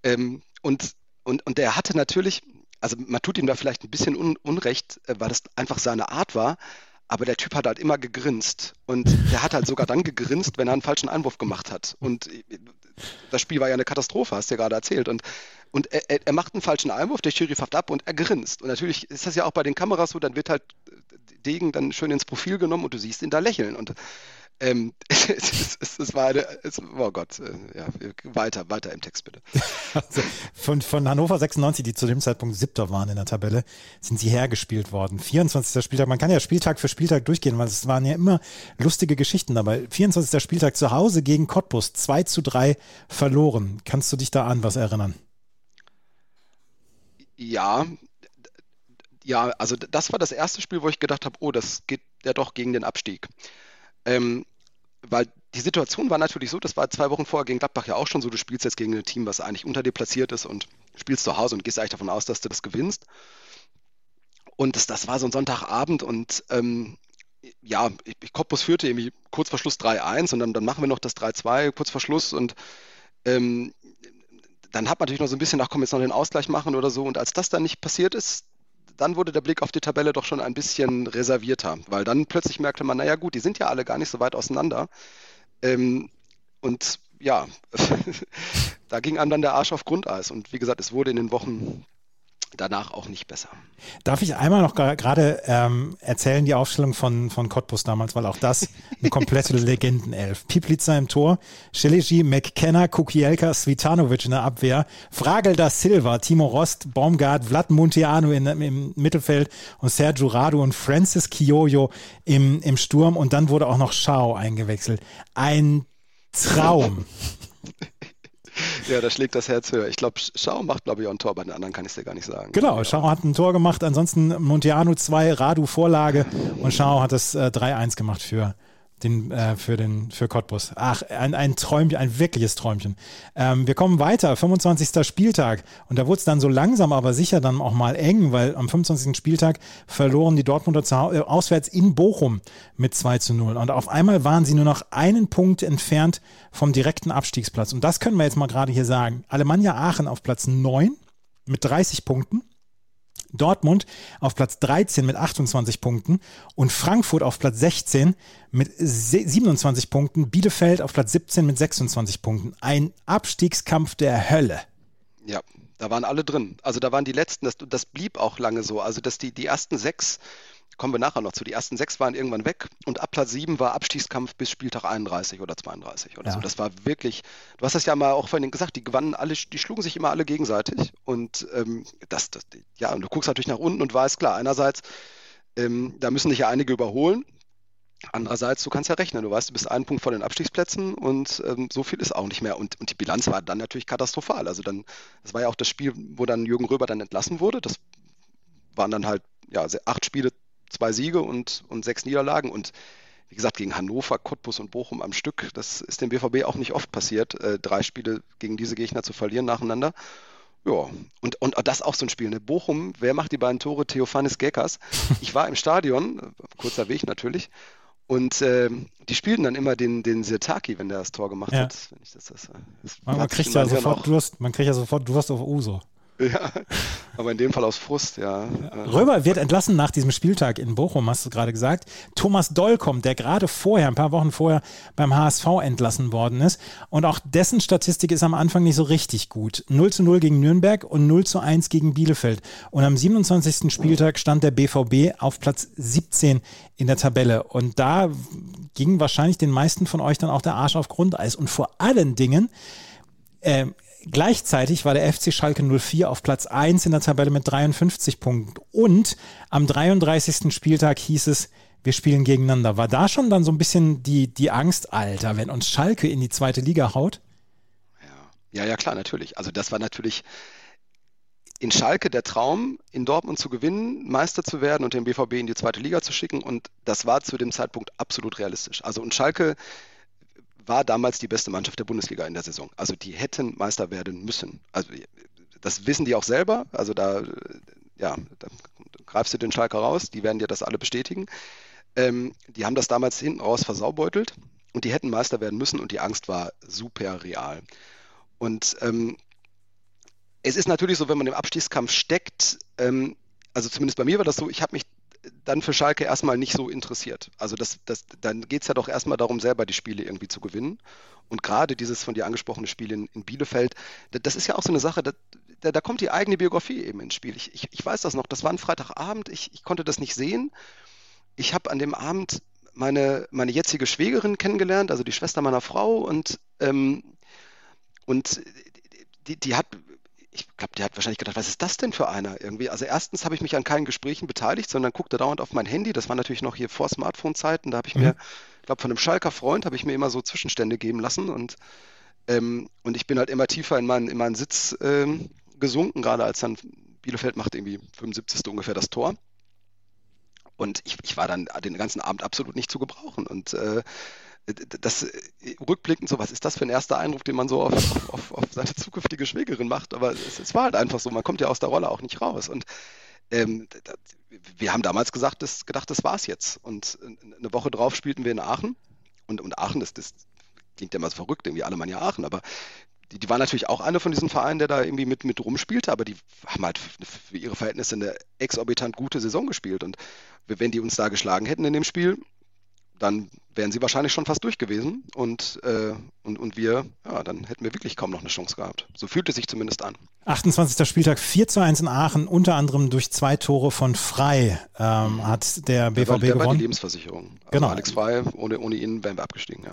S3: Ähm, und und, und der hatte natürlich, also man tut ihm da vielleicht ein bisschen un, Unrecht, äh, weil das einfach seine Art war, aber der Typ hat halt immer gegrinst. Und der hat halt sogar dann gegrinst, wenn er einen falschen Einwurf gemacht hat. Und äh, das Spiel war ja eine Katastrophe, hast du ja gerade erzählt. Und Und er, er, macht einen falschen Einwurf, der Schiri pfafft ab und er grinst. Und natürlich ist das ja auch bei den Kameras so, dann wird halt Degen dann schön ins Profil genommen und du siehst ihn da lächeln. Und ähm, *laughs* es, es, es, war eine, es, oh Gott, äh, ja, weiter, weiter im Text bitte.
S2: Also von, von Hannover 96, die zu dem Zeitpunkt siebter waren in der Tabelle, sind sie hergespielt worden. 24. Spieltag, man kann ja Spieltag für Spieltag durchgehen, weil es waren ja immer lustige Geschichten dabei. 24. Spieltag zu Hause gegen Cottbus, 2 zu 3 verloren. Kannst du dich da an was erinnern?
S3: Ja, ja, also das war das erste Spiel, wo ich gedacht habe, oh, das geht ja doch gegen den Abstieg. Ähm, weil die Situation war natürlich so, das war zwei Wochen vorher gegen Gladbach ja auch schon so, du spielst jetzt gegen ein Team, was eigentlich unter dir platziert ist und spielst zu Hause und gehst eigentlich davon aus, dass du das gewinnst. Und das, das war so ein Sonntagabend und ähm, ja, Cottbus führte irgendwie kurz vor Schluss 3-1 und dann, dann machen wir noch das 3-2 kurz vor Schluss und ähm, dann hat man natürlich noch so ein bisschen, ach komm, jetzt noch den Ausgleich machen oder so. Und als das dann nicht passiert ist, dann wurde der Blick auf die Tabelle doch schon ein bisschen reservierter, weil dann plötzlich merkte man, naja gut, die sind ja alle gar nicht so weit auseinander. Ähm, und ja, *laughs* da ging einem dann der Arsch auf Grundeis. Und wie gesagt, es wurde in den Wochen danach auch nicht besser.
S2: Darf ich einmal noch gerade ähm, erzählen, die Aufstellung von, von Cottbus damals, weil auch das eine *laughs* komplette Legendenelf. Piplica im Tor, Sheleji, McKenna, Kukielka, Svitanovic in der Abwehr, Fragel da Silva, Timo Rost, Baumgart, Vlad Munteanu in, im Mittelfeld und Sergio Radu und Francis Kiojo im, im Sturm und dann wurde auch noch Schau eingewechselt. Ein Traum. *laughs*
S3: Ja, da schlägt das Herz höher. Ich glaube, Schau macht, glaube ich, auch ein Tor. Bei den anderen kann ich es dir gar nicht sagen.
S2: Genau, Schau hat ein Tor gemacht. Ansonsten Montiano 2, Radu Vorlage und Schau hat das äh, 3-1 gemacht für den, äh, für, den, für Cottbus. Ach, ein, ein Träumchen, ein wirkliches Träumchen. Ähm, wir kommen weiter, 25. Spieltag. Und da wurde es dann so langsam, aber sicher dann auch mal eng, weil am 25. Spieltag verloren die Dortmunder äh, auswärts in Bochum mit 2 zu 0. Und auf einmal waren sie nur noch einen Punkt entfernt vom direkten Abstiegsplatz. Und das können wir jetzt mal gerade hier sagen. Alemannia Aachen auf Platz 9 mit 30 Punkten. Dortmund auf Platz 13 mit 28 Punkten und Frankfurt auf Platz 16 mit 27 Punkten, Bielefeld auf Platz 17 mit 26 Punkten. Ein Abstiegskampf der Hölle.
S3: Ja, da waren alle drin. Also da waren die letzten, das, das blieb auch lange so. Also dass die, die ersten sechs kommen wir nachher noch zu. Die ersten sechs waren irgendwann weg und ab Platz sieben war Abstiegskampf bis Spieltag 31 oder 32 oder ja. so. Das war wirklich, du hast das ja mal auch vorhin gesagt, die gewannen alle, die schlugen sich immer alle gegenseitig und ähm, das, das, ja, und du guckst natürlich nach unten und weißt, klar, einerseits, ähm, da müssen dich ja einige überholen. Andererseits, du kannst ja rechnen, du weißt, du bist einen Punkt vor den Abstiegsplätzen und ähm, so viel ist auch nicht mehr. Und, und die Bilanz war dann natürlich katastrophal. Also dann, das war ja auch das Spiel, wo dann Jürgen Röber dann entlassen wurde. Das waren dann halt ja, acht Spiele zwei Siege und, und sechs Niederlagen und wie gesagt, gegen Hannover, Cottbus und Bochum am Stück. Das ist dem BVB auch nicht oft passiert, äh, drei Spiele gegen diese Gegner zu verlieren nacheinander. Ja, und, und das auch so ein Spiel. Ne? Bochum, wer macht die beiden Tore? Theophanis Geckers. Ich war im Stadion, kurzer Weg natürlich, und äh, die spielten dann immer den, den Sirtaki, wenn der das Tor gemacht ja. hat. Das, das, das,
S2: man, man kriegt ja sofort Durst, man kriegt ja sofort Durst auf Uso. *laughs*
S3: Ja, aber in dem Fall aus Frust, ja.
S2: Röber wird entlassen nach diesem Spieltag in Bochum, hast du gerade gesagt. Thomas Doll kommt, der gerade vorher, ein paar Wochen vorher beim HSV entlassen worden ist. Und auch dessen Statistik ist am Anfang nicht so richtig gut. 0 zu 0 gegen Nürnberg und 0 zu 1 gegen Bielefeld. Und am 27. Spieltag stand der BVB auf Platz 17 in der Tabelle. Und da ging wahrscheinlich den meisten von euch dann auch der Arsch auf Grundeis. Und vor allen Dingen, äh, Gleichzeitig war der FC Schalke 04 auf Platz 1 in der Tabelle mit 53 Punkten. Und am 33. Spieltag hieß es, wir spielen gegeneinander. War da schon dann so ein bisschen die, die Angst, Alter, wenn uns Schalke in die zweite Liga haut?
S3: Ja, ja, ja klar, natürlich. Also das war natürlich in Schalke der Traum, in Dortmund zu gewinnen, Meister zu werden und den BVB in die zweite Liga zu schicken. Und das war zu dem Zeitpunkt absolut realistisch. Also und Schalke war damals die beste Mannschaft der Bundesliga in der Saison. Also die hätten Meister werden müssen. Also das wissen die auch selber. Also da, ja, da greifst du den Schalker raus, die werden dir das alle bestätigen. Ähm, die haben das damals hinten raus versaubeutelt und die hätten Meister werden müssen und die Angst war super real. Und ähm, es ist natürlich so, wenn man im Abstiegskampf steckt, ähm, also zumindest bei mir war das so, ich habe mich dann für Schalke erstmal nicht so interessiert. Also das, das, dann geht es ja doch erstmal darum, selber die Spiele irgendwie zu gewinnen. Und gerade dieses von dir angesprochene Spiel in, in Bielefeld, das, das, ist ja auch so eine Sache, da, da, kommt die eigene Biografie eben ins Spiel. Ich, ich, ich weiß das noch, das war ein Freitagabend, ich, ich konnte das nicht sehen. Ich habe an dem Abend meine, meine jetzige Schwägerin kennengelernt, also die Schwester meiner Frau und, ähm, und die, die hat ich glaube, die hat wahrscheinlich gedacht, was ist das denn für einer irgendwie? Also erstens habe ich mich an keinen Gesprächen beteiligt, sondern guckte dauernd auf mein Handy. Das war natürlich noch hier vor Smartphone-Zeiten. Da habe ich mhm. mir, ich glaube, von einem Schalker Freund habe ich mir immer so Zwischenstände geben lassen und, ähm, und ich bin halt immer tiefer in meinen, in meinen Sitz ähm, gesunken, gerade als dann Bielefeld macht irgendwie 75. ungefähr das Tor. Und ich, ich war dann den ganzen Abend absolut nicht zu gebrauchen. Und äh, das äh, rückblickend so, was ist das für ein erster Eindruck, den man so auf, auf, auf seine zukünftige Schwägerin macht? Aber es, es, war halt einfach so, man kommt ja aus der Rolle auch nicht raus. Und ähm, wir haben damals gesagt, das, gedacht, das war's jetzt. Und eine Woche drauf spielten wir in Aachen. Und, und Aachen, das, das klingt ja immer so verrückt, irgendwie alle Mann ja Aachen, aber die, die waren natürlich auch eine von diesen Vereinen, der da irgendwie mit, mit rumspielte, aber die haben halt für ihre Verhältnisse eine exorbitant gute Saison gespielt. Und wenn die uns da geschlagen hätten in dem Spiel, dann wären sie wahrscheinlich schon fast durch gewesen und, äh, und, und wir, ja, dann hätten wir wirklich kaum noch eine Chance gehabt. So fühlt es sich zumindest an.
S2: 28. Spieltag 4 zu 1 in Aachen, unter anderem durch zwei Tore von Frei ähm, hat der BVB der war, der gewonnen. War
S3: die Lebensversicherung.
S2: Also genau.
S3: Alex Frei, ohne, ohne ihn wären wir abgestiegen, ja.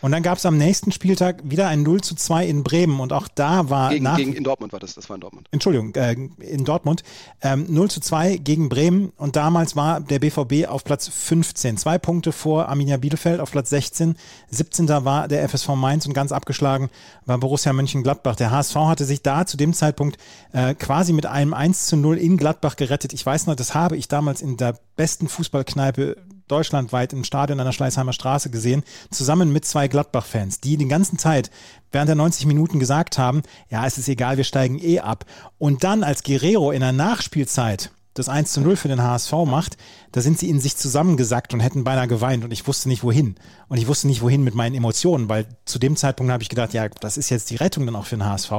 S2: Und dann gab es am nächsten Spieltag wieder ein 0 zu 2 in Bremen und auch da war
S3: gegen, nach, gegen in Dortmund war das, das war in Dortmund.
S2: Entschuldigung, äh, in Dortmund. Ähm, 0 zu 2 gegen Bremen und damals war der BVB auf Platz 15. Zwei Punkte vor Arminia Bielefeld auf Platz 16. 17. war der FSV Mainz und ganz abgeschlagen war Borussia Mönchengladbach. Der HSV hatte sich da zu dem Zeitpunkt äh, quasi mit einem 1 zu 0 in Gladbach gerettet. Ich weiß noch, das habe ich damals in der besten Fußballkneipe deutschlandweit im Stadion an der Schleißheimer Straße gesehen, zusammen mit zwei Gladbach-Fans, die die ganze Zeit während der 90 Minuten gesagt haben, ja, es ist egal, wir steigen eh ab. Und dann, als Guerrero in der Nachspielzeit das 1 zu 0 für den HSV macht, da sind sie in sich zusammengesackt und hätten beinahe geweint und ich wusste nicht wohin. Und ich wusste nicht wohin mit meinen Emotionen, weil zu dem Zeitpunkt habe ich gedacht, ja, das ist jetzt die Rettung dann auch für den HSV.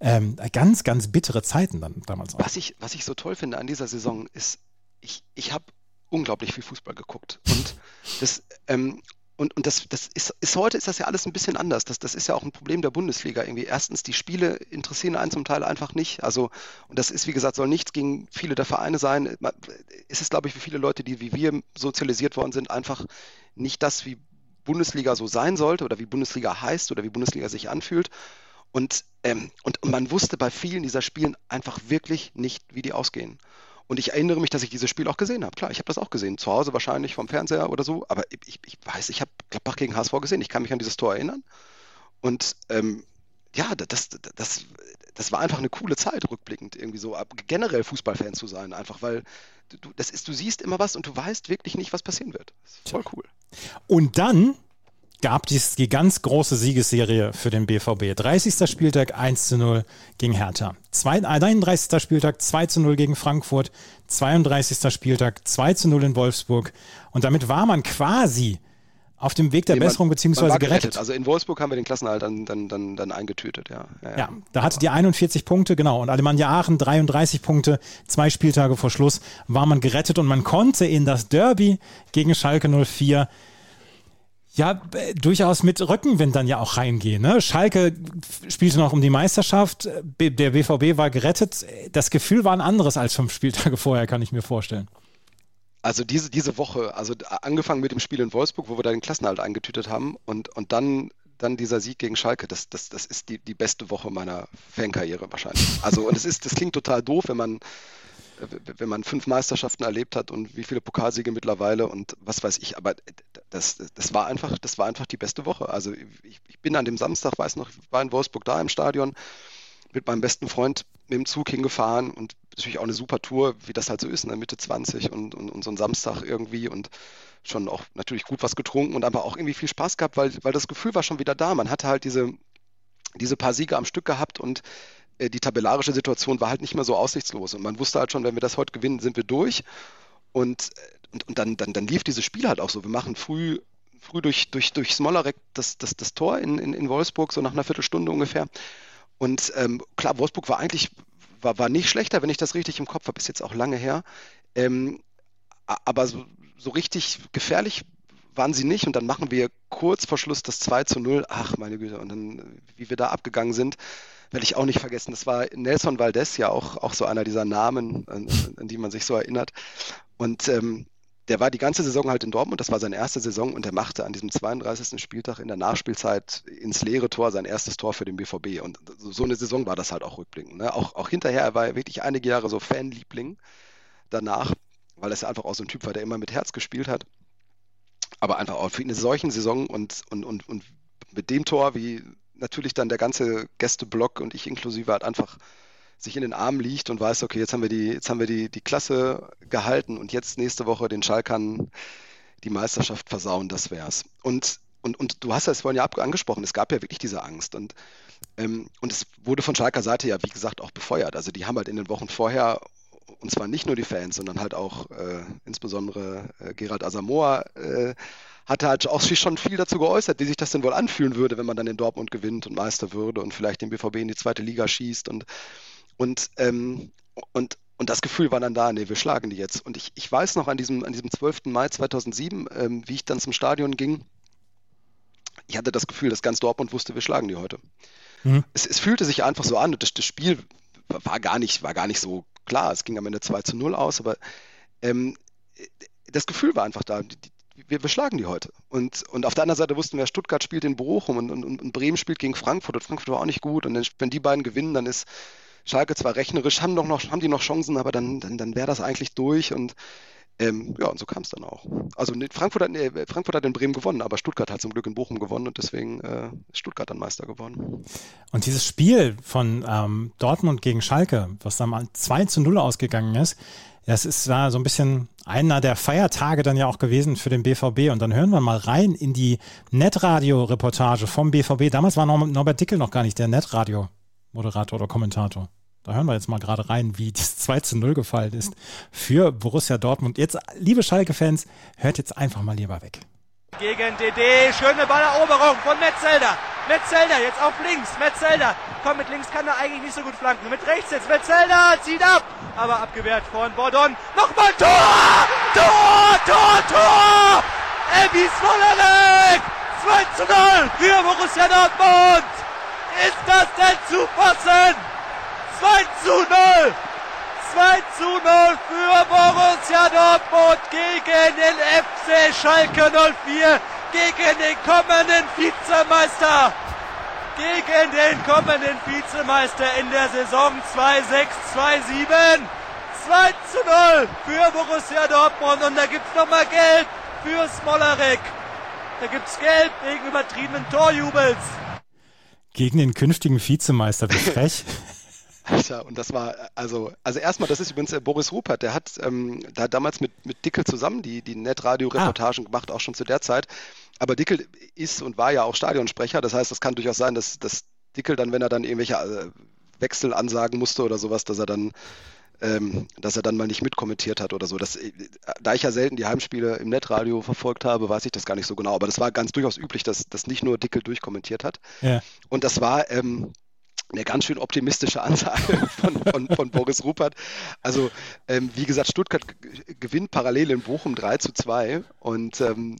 S2: Ähm, ganz, ganz bittere Zeiten dann damals
S3: auch. Was ich, was ich so toll finde an dieser Saison ist, ich, ich habe unglaublich viel Fußball geguckt. Und das, ähm, und, und das, das ist, ist, heute ist das ja alles ein bisschen anders. Das, das ist ja auch ein Problem der Bundesliga irgendwie. Erstens, die Spiele interessieren einen zum Teil einfach nicht. Also, und das ist, wie gesagt, soll nichts gegen viele der Vereine sein. Es ist, glaube ich, für viele Leute, die wie wir sozialisiert worden sind, einfach nicht das, wie Bundesliga so sein sollte oder wie Bundesliga heißt oder wie Bundesliga sich anfühlt. Und, ähm, und, und man wusste bei vielen dieser Spielen einfach wirklich nicht, wie die ausgehen. Und ich erinnere mich, dass ich dieses Spiel auch gesehen habe. Klar, ich habe das auch gesehen. Zu Hause wahrscheinlich vom Fernseher oder so. Aber ich, ich weiß, ich habe Gladbach gegen HSV gesehen. Ich kann mich an dieses Tor erinnern. Und ähm, ja, das, das, das war einfach eine coole Zeit, rückblickend irgendwie so, generell Fußballfan zu sein, einfach weil du, das ist, du siehst immer was und du weißt wirklich nicht, was passieren wird. Das ist voll cool.
S2: Und dann gab es die ganz große Siegesserie für den BVB. 30. Spieltag 1 zu 0 gegen Hertha. 31. Spieltag 2 zu 0 gegen Frankfurt. 32. Spieltag 2 zu 0 in Wolfsburg. Und damit war man quasi auf dem Weg der nee, Besserung beziehungsweise gerettet. gerettet.
S3: Also in Wolfsburg haben wir den Klassenhalt dann, dann, dann, dann eingetütet, ja.
S2: Ja, ja. ja da hatte die 41 Punkte, genau. Und Alemannia Aachen 33 Punkte, zwei Spieltage vor Schluss war man gerettet und man konnte in das Derby gegen Schalke 04 ja, durchaus mit Rückenwind dann ja auch reingehen. Ne? Schalke spielte noch um die Meisterschaft, der BVB war gerettet. Das Gefühl war ein anderes als fünf Spieltage *laughs* vorher, kann ich mir vorstellen.
S3: Also diese, diese Woche, also angefangen mit dem Spiel in Wolfsburg, wo wir da den Klassenhalt eingetütet haben und, und dann, dann dieser Sieg gegen Schalke, das, das, das ist die, die beste Woche meiner Fankarriere wahrscheinlich. Also und es ist, das klingt total doof, wenn man wenn man fünf Meisterschaften erlebt hat und wie viele Pokalsiege mittlerweile und was weiß ich, aber das, das war einfach, das war einfach die beste Woche. Also ich, ich bin an dem Samstag, weiß noch, ich war in Wolfsburg da im Stadion mit meinem besten Freund mit dem Zug hingefahren und natürlich auch eine super Tour, wie das halt so ist, in ne? der Mitte 20 und, und, und so ein Samstag irgendwie und schon auch natürlich gut was getrunken und aber auch irgendwie viel Spaß gehabt, weil, weil das Gefühl war schon wieder da. Man hatte halt diese, diese paar Siege am Stück gehabt und die tabellarische Situation war halt nicht mehr so aussichtslos. Und man wusste halt schon, wenn wir das heute gewinnen, sind wir durch. Und, äh, und, und dann, dann, dann lief dieses Spiel halt auch so. Wir machen früh, früh durch, durch, durch Smolarek das, das, das Tor in, in, in Wolfsburg, so nach einer Viertelstunde ungefähr. Und ähm, klar, Wolfsburg war eigentlich war, war nicht schlechter, wenn ich das richtig im Kopf habe, ist jetzt auch lange her. Ähm, aber so, so richtig gefährlich waren sie nicht und dann machen wir kurz vor Schluss das 2 zu 0. Ach, meine Güte, und dann, wie wir da abgegangen sind, werde ich auch nicht vergessen. Das war Nelson Valdez, ja auch, auch so einer dieser Namen, an, an die man sich so erinnert. Und ähm, der war die ganze Saison halt in Dortmund, das war seine erste Saison und er machte an diesem 32. Spieltag in der Nachspielzeit ins leere Tor sein erstes Tor für den BVB. Und so eine Saison war das halt auch rückblickend. Ne? Auch, auch hinterher, er war wirklich einige Jahre so Fanliebling danach, weil er einfach auch so ein Typ war, der immer mit Herz gespielt hat. Aber einfach auch für eine solchen Saison und, und, und, und mit dem Tor, wie natürlich dann der ganze Gästeblock und ich inklusive halt einfach sich in den Armen liegt und weiß, okay, jetzt haben wir die, jetzt haben wir die, die Klasse gehalten und jetzt nächste Woche den Schalkern die Meisterschaft versauen, das wär's. Und, und, und du hast es vorhin ja angesprochen, es gab ja wirklich diese Angst und, ähm, und es wurde von Schalker Seite ja, wie gesagt, auch befeuert. Also die haben halt in den Wochen vorher und zwar nicht nur die Fans, sondern halt auch äh, insbesondere äh, Gerald Asamoah äh, hatte halt auch schon viel dazu geäußert, wie sich das denn wohl anfühlen würde, wenn man dann in Dortmund gewinnt und Meister würde und vielleicht den BVB in die zweite Liga schießt und und, ähm, und, und das Gefühl war dann da, nee, wir schlagen die jetzt. Und ich, ich weiß noch an diesem, an diesem 12. Mai 2007, ähm, wie ich dann zum Stadion ging, ich hatte das Gefühl, dass ganz Dortmund wusste, wir schlagen die heute. Mhm. Es, es, fühlte sich einfach so an und das, das, Spiel war gar, nicht, war gar nicht so klar. Es ging am Ende 2 zu 0 aus, aber ähm, das Gefühl war einfach da. Die, wir, wir schlagen die heute. Und, und auf der anderen Seite wussten wir, Stuttgart spielt in Bochum und, und, und Bremen spielt gegen Frankfurt und Frankfurt war auch nicht gut. Und wenn die beiden gewinnen, dann ist, Schalke zwar rechnerisch, haben, doch noch, haben die noch Chancen, aber dann, dann, dann wäre das eigentlich durch und ähm, ja, und so kam es dann auch. Also Frankfurt hat, nee, Frankfurt hat in Bremen gewonnen, aber Stuttgart hat zum Glück in Bochum gewonnen und deswegen äh, ist Stuttgart dann Meister geworden.
S2: Und dieses Spiel von ähm, Dortmund gegen Schalke, was dann 2 zu 0 ausgegangen ist, das ist war so ein bisschen einer der Feiertage dann ja auch gewesen für den BVB. Und dann hören wir mal rein in die Netradio-Reportage vom BVB. Damals war Norbert Dickel noch gar nicht der Netradio Moderator oder Kommentator. Da hören wir jetzt mal gerade rein, wie das *laughs* 2 zu 0 gefallen ist für Borussia Dortmund. Jetzt, liebe Schalke-Fans, hört jetzt einfach mal lieber weg.
S6: Gegen DD, schöne Balleroberung von Metzelder. Metzelder jetzt auf links, Metzelder. Komm, mit links kann er eigentlich nicht so gut flanken. Mit rechts jetzt, Metzelder zieht ab. Aber abgewehrt von Bordon. Nochmal Tor! Tor, Tor, Tor! Ebis Vollerek! 2 zu 0 für Borussia Dortmund! Ist das denn zu fassen? 2 zu 0. 2 zu 0 für Borussia Dortmund gegen den FC Schalke 04, gegen den kommenden Vizemeister. Gegen den kommenden Vizemeister in der Saison 2-6-2-7. 2 zu 0 für Borussia Dortmund und da gibt es nochmal Geld für Smolarek. Da gibt es Geld wegen übertriebenen Torjubels.
S2: Gegen den künftigen Vizemeister, wie *laughs* frech.
S3: Alter, und das war, also, also erstmal, das ist übrigens äh, Boris Rupert, der hat, ähm, da damals mit, mit Dickel zusammen die, die Netradio-Reportagen ah. gemacht, auch schon zu der Zeit. Aber Dickel ist und war ja auch Stadionsprecher, das heißt, das kann durchaus sein, dass, dass Dickel dann, wenn er dann irgendwelche äh, Wechsel ansagen musste oder sowas, dass er dann ähm, dass er dann mal nicht mitkommentiert hat oder so. Das, äh, da ich ja selten die Heimspiele im Netradio verfolgt habe, weiß ich das gar nicht so genau. Aber das war ganz durchaus üblich, dass, dass nicht nur Dickel durchkommentiert hat. Ja. Und das war ähm, eine ganz schön optimistische Ansage *laughs* von, von, von Boris Rupert. Also, ähm, wie gesagt, Stuttgart gewinnt parallel in Bochum 3 zu 2 und ähm,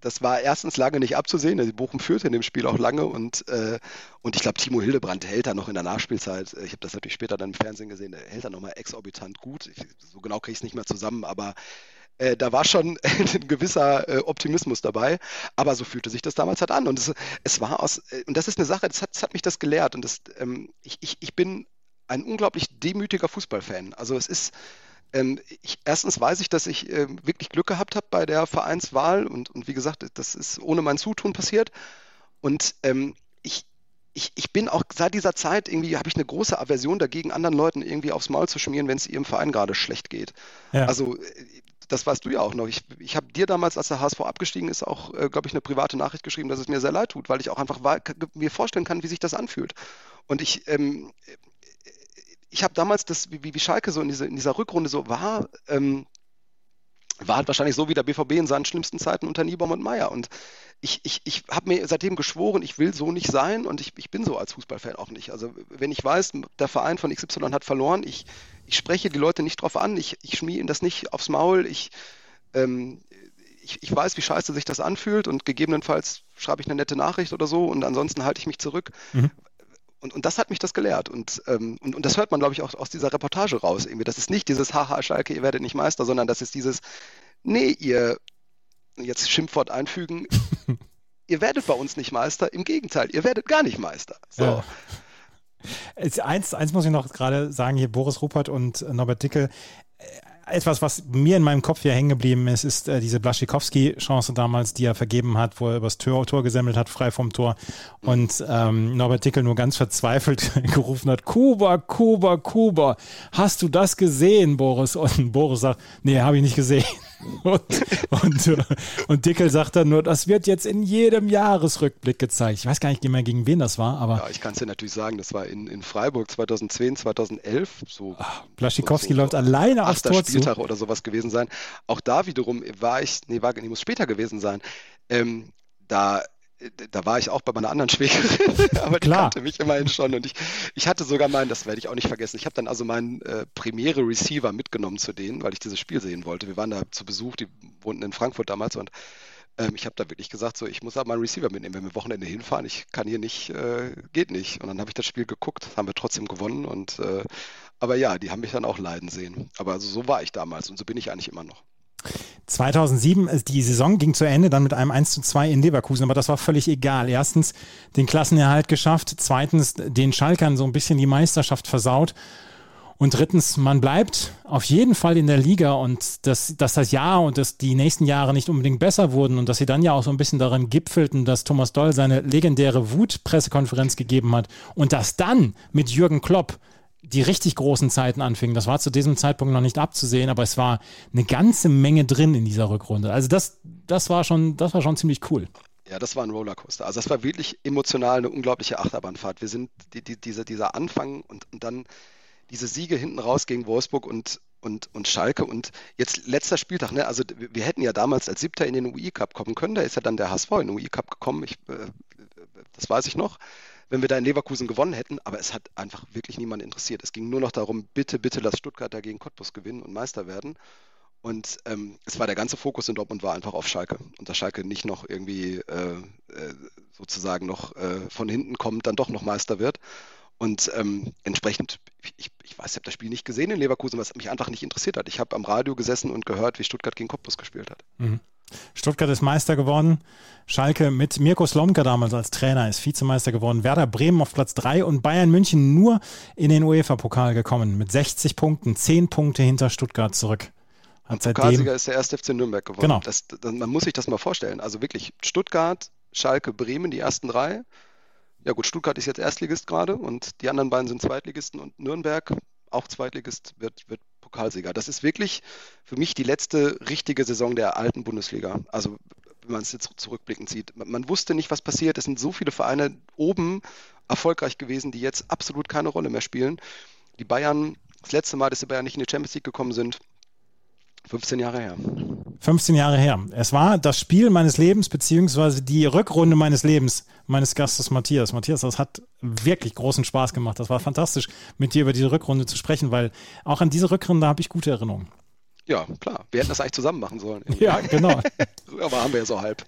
S3: das war erstens lange nicht abzusehen. Also Bochum führte in dem Spiel auch lange und, äh, und ich glaube, Timo Hildebrand hält da noch in der Nachspielzeit. Ich habe das natürlich später dann im Fernsehen gesehen, der hält da nochmal exorbitant gut. Ich, so genau kriege ich es nicht mehr zusammen, aber äh, da war schon *laughs* ein gewisser äh, Optimismus dabei. Aber so fühlte sich das damals halt an. Und es, es war aus, äh, und das ist eine Sache, das hat, das hat mich das gelehrt. Und das, ähm, ich, ich, ich bin ein unglaublich demütiger Fußballfan. Also es ist ähm, ich, erstens weiß ich, dass ich äh, wirklich Glück gehabt habe bei der Vereinswahl und, und wie gesagt, das ist ohne mein Zutun passiert. Und ähm, ich, ich, ich bin auch seit dieser Zeit irgendwie, habe ich eine große Aversion dagegen, anderen Leuten irgendwie aufs Maul zu schmieren, wenn es ihrem Verein gerade schlecht geht. Ja. Also äh, das weißt du ja auch noch. Ich, ich habe dir damals, als der HSV abgestiegen ist, auch, äh, glaube ich, eine private Nachricht geschrieben, dass es mir sehr leid tut, weil ich auch einfach mir vorstellen kann, wie sich das anfühlt. Und ich, ähm, ich habe damals das, wie, wie Schalke so in, diese, in dieser Rückrunde so war, ähm, war halt wahrscheinlich so wie der BVB in seinen schlimmsten Zeiten unter Niebaum und Meier. Und ich, ich, ich habe mir seitdem geschworen, ich will so nicht sein und ich, ich bin so als Fußballfan auch nicht. Also wenn ich weiß, der Verein von XY hat verloren, ich, ich spreche die Leute nicht drauf an, ich, ich schmier ihnen das nicht aufs Maul, ich, ähm, ich, ich weiß, wie scheiße sich das anfühlt und gegebenenfalls schreibe ich eine nette Nachricht oder so und ansonsten halte ich mich zurück. Mhm. Und, und das hat mich das gelehrt. Und, ähm, und, und das hört man, glaube ich, auch aus dieser Reportage raus. Irgendwie. Das ist nicht dieses Haha, Schalke, ihr werdet nicht Meister, sondern das ist dieses, nee, ihr jetzt Schimpfwort einfügen, *laughs* ihr werdet bei uns nicht Meister, im Gegenteil, ihr werdet gar nicht Meister. So. Ja.
S2: Eins, eins muss ich noch gerade sagen, hier Boris Ruppert und Norbert Dickel, etwas, was mir in meinem Kopf hier hängen geblieben ist, ist äh, diese Blaschikowski-Chance damals, die er vergeben hat, wo er übers Tor, Tor gesammelt hat, frei vom Tor. Und ähm, Norbert Dickel nur ganz verzweifelt *laughs* gerufen hat, Kuba, Kuba, Kuba, hast du das gesehen, Boris? Und Boris sagt, nee, habe ich nicht gesehen. Und, und, und Dickel sagt dann nur, das wird jetzt in jedem Jahresrückblick gezeigt. Ich weiß gar nicht mehr, gegen wen das war, aber.
S3: Ja, ich kann es dir natürlich sagen, das war in, in Freiburg 2010, 2011. So,
S2: Ach, Blaschikowski so, so läuft alleine aufs Tor
S3: Spieltag zu. oder sowas gewesen sein. Auch da wiederum war ich, nee, war, nee muss später gewesen sein. Ähm, da da war ich auch bei meiner anderen *laughs* Schwägerin, aber die kannte mich immerhin schon und ich, ich hatte sogar meinen, das werde ich auch nicht vergessen, ich habe dann also meinen äh, Premiere Receiver mitgenommen zu denen, weil ich dieses Spiel sehen wollte. Wir waren da zu Besuch, die wohnten in Frankfurt damals und ähm, ich habe da wirklich gesagt, so ich muss aber meinen Receiver mitnehmen, wenn wir Wochenende hinfahren, ich kann hier nicht, äh, geht nicht. Und dann habe ich das Spiel geguckt, haben wir trotzdem gewonnen und äh, aber ja, die haben mich dann auch leiden sehen. Aber also so war ich damals und so bin ich eigentlich immer noch.
S2: 2007, äh, die Saison ging zu Ende, dann mit einem 1 zu 2 in Leverkusen, aber das war völlig egal. Erstens den Klassenerhalt geschafft, zweitens den Schalkern so ein bisschen die Meisterschaft versaut und drittens, man bleibt auf jeden Fall in der Liga und dass, dass das Jahr und dass die nächsten Jahre nicht unbedingt besser wurden und dass sie dann ja auch so ein bisschen daran gipfelten, dass Thomas Doll seine legendäre Wut-Pressekonferenz gegeben hat und dass dann mit Jürgen Klopp die richtig großen Zeiten anfingen. Das war zu diesem Zeitpunkt noch nicht abzusehen, aber es war eine ganze Menge drin in dieser Rückrunde. Also das, das war schon, das war schon ziemlich cool.
S3: Ja, das war ein Rollercoaster. Also das war wirklich emotional eine unglaubliche Achterbahnfahrt. Wir sind die, die, dieser, dieser Anfang und, und dann diese Siege hinten raus gegen Wolfsburg und, und, und Schalke und jetzt letzter Spieltag, ne? Also wir hätten ja damals als Siebter in den UI Cup kommen können. Da ist ja dann der HSV in den UI Cup gekommen. Ich, äh, das weiß ich noch wenn wir da in Leverkusen gewonnen hätten, aber es hat einfach wirklich niemand interessiert. Es ging nur noch darum, bitte, bitte lass Stuttgart dagegen Cottbus gewinnen und Meister werden. Und ähm, es war der ganze Fokus in Dortmund war einfach auf Schalke. Und dass Schalke nicht noch irgendwie äh, äh, sozusagen noch äh, von hinten kommt, dann doch noch Meister wird. Und ähm, entsprechend, ich, ich weiß, ich habe das Spiel nicht gesehen in Leverkusen, was mich einfach nicht interessiert hat. Ich habe am Radio gesessen und gehört, wie Stuttgart gegen Cottbus gespielt hat. Mhm.
S2: Stuttgart ist Meister geworden. Schalke mit Mirko Slomka damals als Trainer ist Vizemeister geworden. Werder Bremen auf Platz 3 und Bayern München nur in den UEFA-Pokal gekommen mit 60 Punkten, 10 Punkte hinter Stuttgart zurück.
S3: Hat und Pokalsieger ist der erste FC Nürnberg geworden. Genau. Das, das, man muss sich das mal vorstellen. Also wirklich Stuttgart, Schalke, Bremen, die ersten drei. Ja gut, Stuttgart ist jetzt Erstligist gerade und die anderen beiden sind Zweitligisten und Nürnberg, auch Zweitligist, wird, wird Pokalsieger. Das ist wirklich für mich die letzte richtige Saison der alten Bundesliga. Also wenn man es jetzt zurückblickend sieht. Man wusste nicht, was passiert. Es sind so viele Vereine oben erfolgreich gewesen, die jetzt absolut keine Rolle mehr spielen. Die Bayern, das letzte Mal, dass die Bayern nicht in die Champions League gekommen sind, 15 Jahre her.
S2: 15 Jahre her. Es war das Spiel meines Lebens, beziehungsweise die Rückrunde meines Lebens, meines Gastes Matthias. Matthias, das hat wirklich großen Spaß gemacht. Das war fantastisch, mit dir über diese Rückrunde zu sprechen, weil auch an diese Rückrunde habe ich gute Erinnerungen.
S3: Ja, klar. Wir hätten das eigentlich zusammen machen sollen.
S2: Ja, *laughs* genau.
S3: Aber haben wir ja so halb.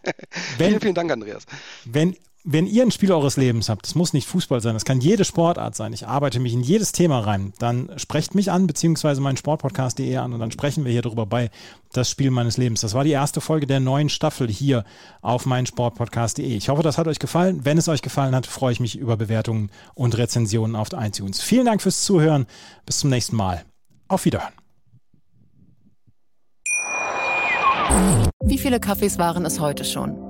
S3: Wenn, vielen, vielen Dank, Andreas.
S2: Wenn wenn ihr ein Spiel eures Lebens habt, das muss nicht Fußball sein, das kann jede Sportart sein, ich arbeite mich in jedes Thema rein, dann sprecht mich an, beziehungsweise meinen Sportpodcast.de an und dann sprechen wir hier drüber bei das Spiel meines Lebens. Das war die erste Folge der neuen Staffel hier auf meinen Sportpodcast.de. Ich hoffe, das hat euch gefallen. Wenn es euch gefallen hat, freue ich mich über Bewertungen und Rezensionen auf iTunes. Vielen Dank fürs Zuhören. Bis zum nächsten Mal. Auf Wiederhören.
S7: Wie viele Kaffees waren es heute schon?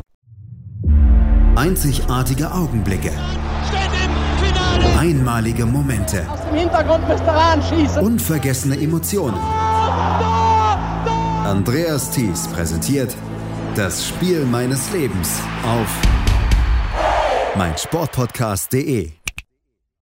S1: Einzigartige Augenblicke. Einmalige Momente.
S8: Aus dem Hintergrund anschießen.
S1: Unvergessene Emotionen. Andreas Thies präsentiert das Spiel meines Lebens auf meinsportpodcast.de.